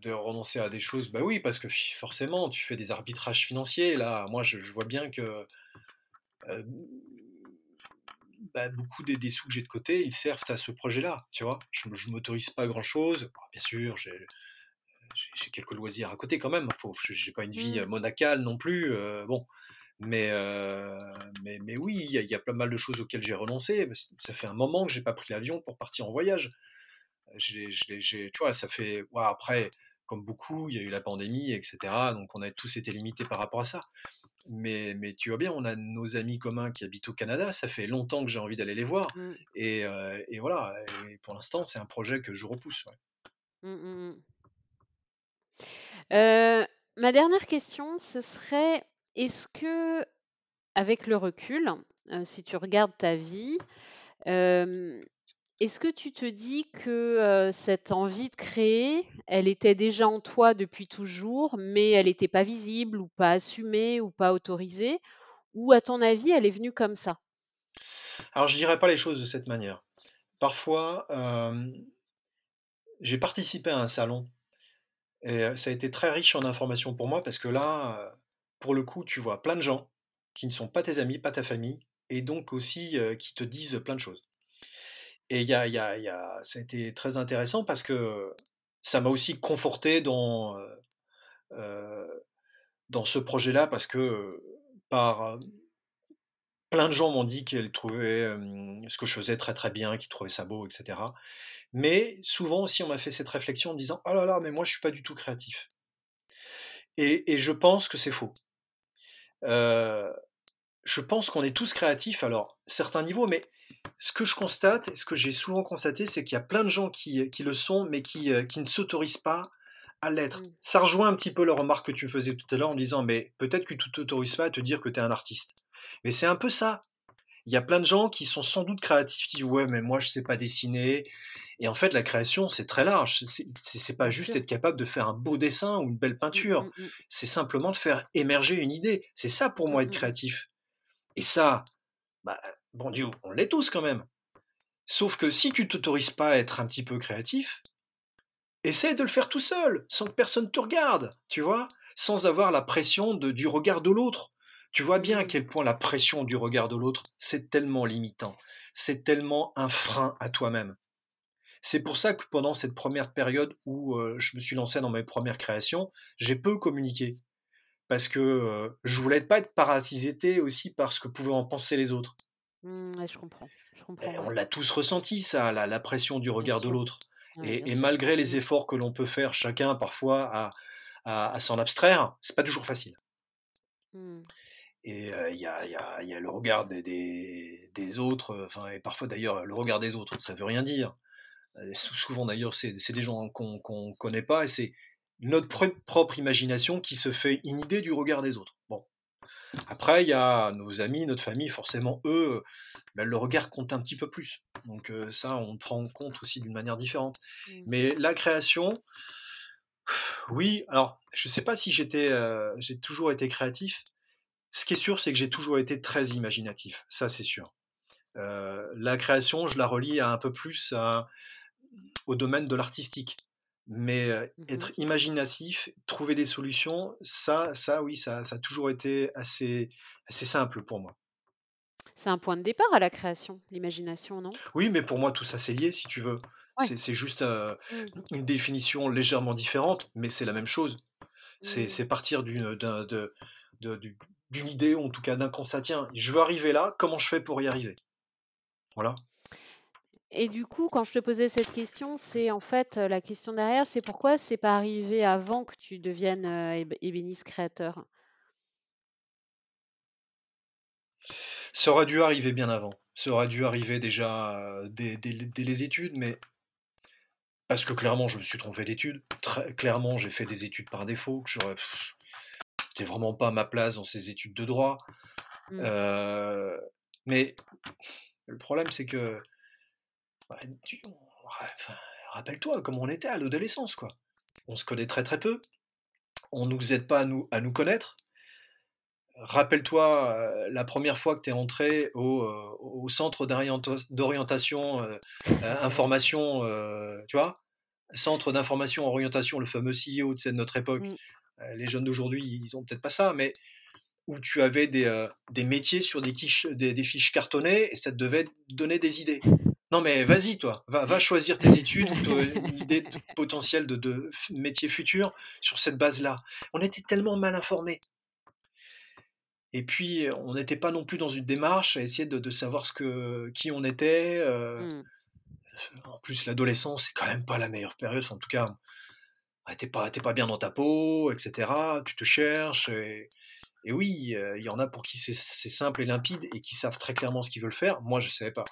de renoncer à des choses, bah, oui, parce que forcément, tu fais des arbitrages financiers. Là, moi, je je vois bien que, bah, beaucoup des des sous que j'ai de côté, ils servent à ce projet-là, tu vois? Je je m'autorise pas grand-chose. Bien sûr, j'ai quelques loisirs à côté quand même. Faut j'ai pas une vie, Mmh. monacale non plus, bon. Mais, heu, mais mais oui, il y a il y a pas mal de choses auxquelles j'ai renoncé. Ça fait un moment que j'ai pas pris l'avion pour partir en voyage. J'ai tu vois, ça fait après, comme beaucoup, il y a eu la pandémie et cetera, donc on a tous été limités par rapport à ça. Mais mais tu vois bien, on a nos amis communs qui habitent au Canada, ça fait longtemps que j'ai envie d'aller les voir Mmh. et heu et voilà et pour l'instant, c'est un projet que je repousse, ouais. Mmh, mmh mh. Heu, ma dernière question, ce serait, est-ce que, avec le recul, si tu regardes ta vie, est-ce que tu te dis que, cette envie de créer, elle était déjà en toi depuis toujours, mais elle était pas visible ou pas assumée ou pas autorisée? Ou à ton avis, elle est venue comme ça? Alors je dirais pas les choses de cette manière. Parfois, j'ai participé à un salon et ça a été très riche en informations pour moi parce que là, pour le coup, tu vois plein de gens qui ne sont pas tes amis, pas ta famille et donc aussi, qui te disent plein de choses. Et y a y a y a ça a été très intéressant parce que ça m'a aussi conforté dans, dans ce projet-là parce que, par, plein de gens m'ont dit qu'ils trouvaient, ce que je faisais très, très bien, qu'ils trouvaient ça beau et cetera. Mais souvent aussi, on m'a fait cette réflexion en me disant: «Oh là là, mais moi je suis pas du tout créatif» et je pense que c'est faux. Je pense qu'on est tous créatifs, alors certains niveaux, mais ce que je constate et ce que j'ai souvent constaté, c'est qu'il y a plein de gens qui, qui le sont, mais qui, heu, qui ne s'autorisent pas à l'être. Mmh. Ça rejoint un petit peu la remarque que tu faisais tout à l'heure en disant, mais peut-être que tu t'autorises pas à te dire que tu es un artiste. Mais c'est un peu ça. Il y a plein de gens qui sont sans doute créatifs, qui disent ouais, mais moi je sais pas dessiner. Et en fait, la création, c'est très large. C'est- pas juste être capable de faire un beau dessin ou une belle Mmh, peinture. mmh, mmh. C'est simplement de faire émerger une idée. C'est ça pour moi être créatif. Et ça, bah, bon Dieu, on l'est tous quand même. Sauf que si tu t'autorises pas à être un petit peu créatif, essaie de le faire tout seul, sans que personne te regarde, tu vois, sans avoir la pression de, du regard de l'autre. Tu vois bien à quel point la pression du regard de l'autre, c'est tellement limitant, c'est tellement un frein à toi-même. C'est pour ça que pendant cette première période où euh, je me suis lancé dans mes premières créations, j'ai peu communiqué. Parce que euh, je voulais pas être parasité aussi par ce que pouvaient en penser les autres. Mmh, ouais, je comprends. Je on l'a tous ressenti, ça, la, la pression du regard de l'autre. Ouais, Et, malgré les efforts que l'on peut faire chacun parfois à, à- à s'en abstraire, c'est pas toujours facile. Mmh. Et euh, il y, a, il y a- il y a le regard des, des- des autres, enfin, et parfois d'ailleurs le regard des autres, ça veut rien dire. Euh, sou- Souvent d'ailleurs, c'est des gens qu'on qu'on connaît pas et c'est notre pro- propre imagination qui se fait une idée du regard des autres. Bon. Après, il y a nos amis, notre famille, forcément, eux, ben, le regard compte un petit peu plus. Donc euh, ça, on prend en compte aussi d'une manière différente. Mmh. Mais la création, oui, alors je sais pas si j'étais, euh, j'ai toujours été créatif. Ce qui est sûr, c'est que j'ai toujours été très imaginatif. Ça, c'est sûr. Euh, la création, je la relie à un peu plus à- au domaine de l'artistique. Mais euh, Mmh être imaginatif, trouver des solutions, ça, ça, oui, ça, ça a toujours été assez, assez simple pour moi. C'est un point de départ à la création, l'imagination, non? Oui, mais pour moi, tout ça, c'est lié, si tu veux. Ouais. C'est juste euh, Mmh. une définition légèrement différente, mais c'est la même chose. C'est Mmh. c'est partir d'une idée, ou en tout cas d'un constat. Tiens, je veux arriver là, comment je fais pour y arriver? Voilà. Et du coup, quand je te posais cette question, c'est en fait, heu, la question derrière, c'est pourquoi c'est pas arrivé avant que tu deviennes, ébé ébéniste créateur? Ça aurait dû arriver bien avant. Ça aurait dû arriver déjà euh, dès, dès les dès les études, mais parce que clairement, je me suis trompé d'études. Très clairement, j'ai fait des études par défaut. que j'aurais- pff, J'étais vraiment pas à ma place dans ces études de droit. Mmh. Euh, mais le problème, c'est que bah, tu- ouais, enfin, rappelle-toi comment on était à l'adolescence, quoi. On se connaît très très peu. On nous aide pas à nous, à nous connaître. Rappelle-toi euh, la première fois que tu es entré au, euh, au centre d'orienta- d'orientation, euh, information, tu vois, centre d'information orientation, le fameux CEO de notre époque. Les jeunes d'aujourd'hui, ils ont peut-être pas ça, mais où tu avais des, des métiers sur des, quiches- des, des fiches cartonnées et ça te devait donner des idées. Non mais vas-y toi, va, va choisir tes études, toi, une idée de- potentielle de, de f- métiers futurs sur cette base-là. On était tellement mal informés. Et puis, on n'était pas non plus dans une démarche à essayer de, de savoir ce que, qui on était. euh, Mmh. en plus, l'adolescence, c'est quand même pas la meilleure période. Enfin, en tout cas, ouais, t'es pas, t'es pas bien dans ta peau, etc. Tu te cherches. Et, et oui, euh, il y en a pour qui c'est simple et limpide et qui savent très clairement ce qu'ils veulent faire. Moi, je savais pas.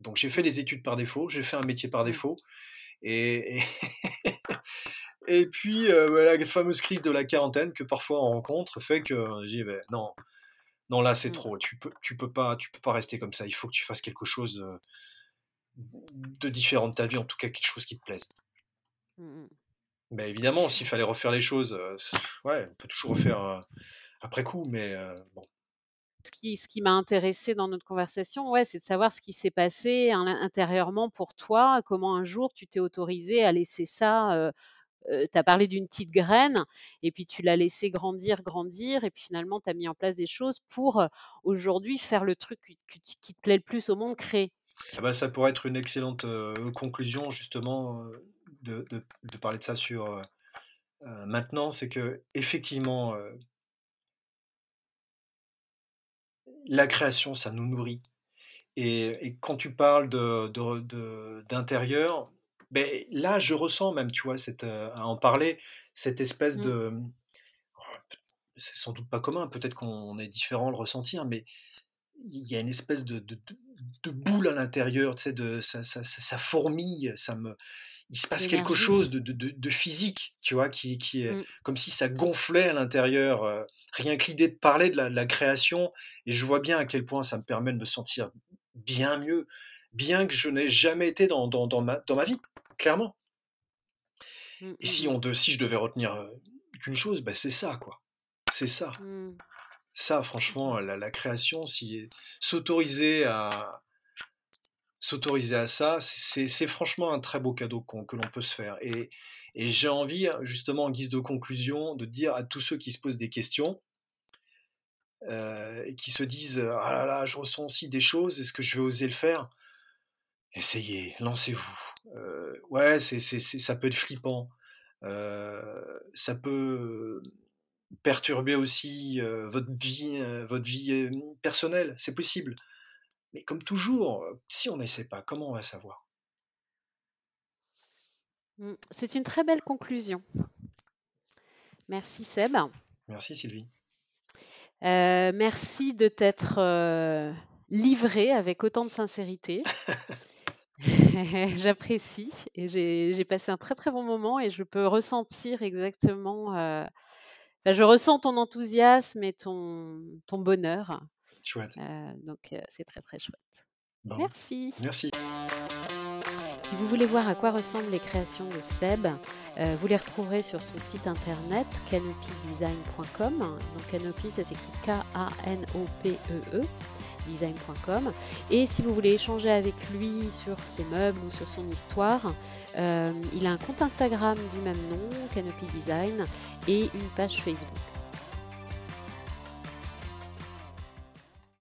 Donc, j'ai fait des études par défaut, j'ai fait un métier par Mmh. défaut. Et, et, et puis, euh, la fameuse crise de la quarantaine que parfois on rencontre fait que j'ai dit, ben, non, non, là, c'est Mmh. trop. Tu peux, tu peux pas, tu peux pas rester comme ça. Il faut que tu fasses quelque chose de, de différent de ta vie, en tout cas quelque chose qui te plaise. Mmh mh. Mais évidemment, s'il fallait refaire les choses, euh, ouais, on peut toujours refaire euh, après coup, mais bon. Ce qui m'a intéressée dans notre conversation, ouais, c'est de savoir ce qui s'est passé in intérieurement pour toi. Comment un jour tu t'es autorisé à laisser ça, heu, tu as parlé d'une petite graine et puis tu l'as laissé grandir, grandir et puis finalement tu as mis en place des choses pour, aujourd'hui faire le truc qui te plaît le plus au monde, créer. Ah bah, ça pourrait être une excellente euh, conclusion justement euh, de, de- parler de ça sur euh, euh, maintenant, c'est que effectivement euh, la création, ça nous nourrit. Et, et quand tu parles de, de- de- d'intérieur, ben, là, je ressens même, tu vois, cette, euh, à en parler, cette espèce Mmh. de... C'est sans doute pas commun, peut-être qu'on est différent à le ressentir, mais il y a une espèce de, de, de- de boule à l'intérieur, tu sais, de, ça, ça, ça, ça fourmille, ça me, il se passe quelque chose de, physique, tu vois, qui, qui est mmh. comme si ça gonflait à l'intérieur. Euh, rien que l'idée de parler de la, création, et je vois bien à quel point ça me permet de me sentir bien mieux, bien que je n'ai jamais été dans, dans, ma, dans ma vie, clairement. Mmh, et si, mmh, on de, si je devais retenir qu'une chose, bah, c'est ça, quoi. C'est ça. Ça, franchement, la, la création, si, s'autoriser à, s'autoriser à ça, c'est franchement un très beau cadeau que l'on peut se faire. Et, j'ai envie, justement, en guise de conclusion, de dire à tous ceux qui se posent des questions, euh, et qui se disent Ah là là, je ressens aussi des choses, est-ce que je vais oser le faire? Essayez, lancez-vous. Euh, ouais, c'est ça peut être flippant. Euh, ça peut perturber aussi votre vie, votre vie personnelle, c'est possible. Mais comme toujours, si on n'essaie pas, comment on va savoir? Mmh, C'est une très belle conclusion. Merci Seb. Merci Sylvie. merci de t'être livré avec autant de sincérité. J'apprécie et j'ai passé un très très bon moment et je peux ressentir exactement, je ressens ton enthousiasme et ton, ton bonheur Chouette. Euh, donc euh, c'est très très chouette. Merci. Merci. Si vous voulez voir à quoi ressemblent les créations de Seb, euh, vous les retrouverez sur son site internet canopydesign.com. Donc Canopy, ça s'écrit K-A-N-O-P-E-E, design.com. Et si vous voulez échanger avec lui sur ses meubles ou sur son histoire, il a un compte Instagram du même nom, Canopy Design, et une page Facebook.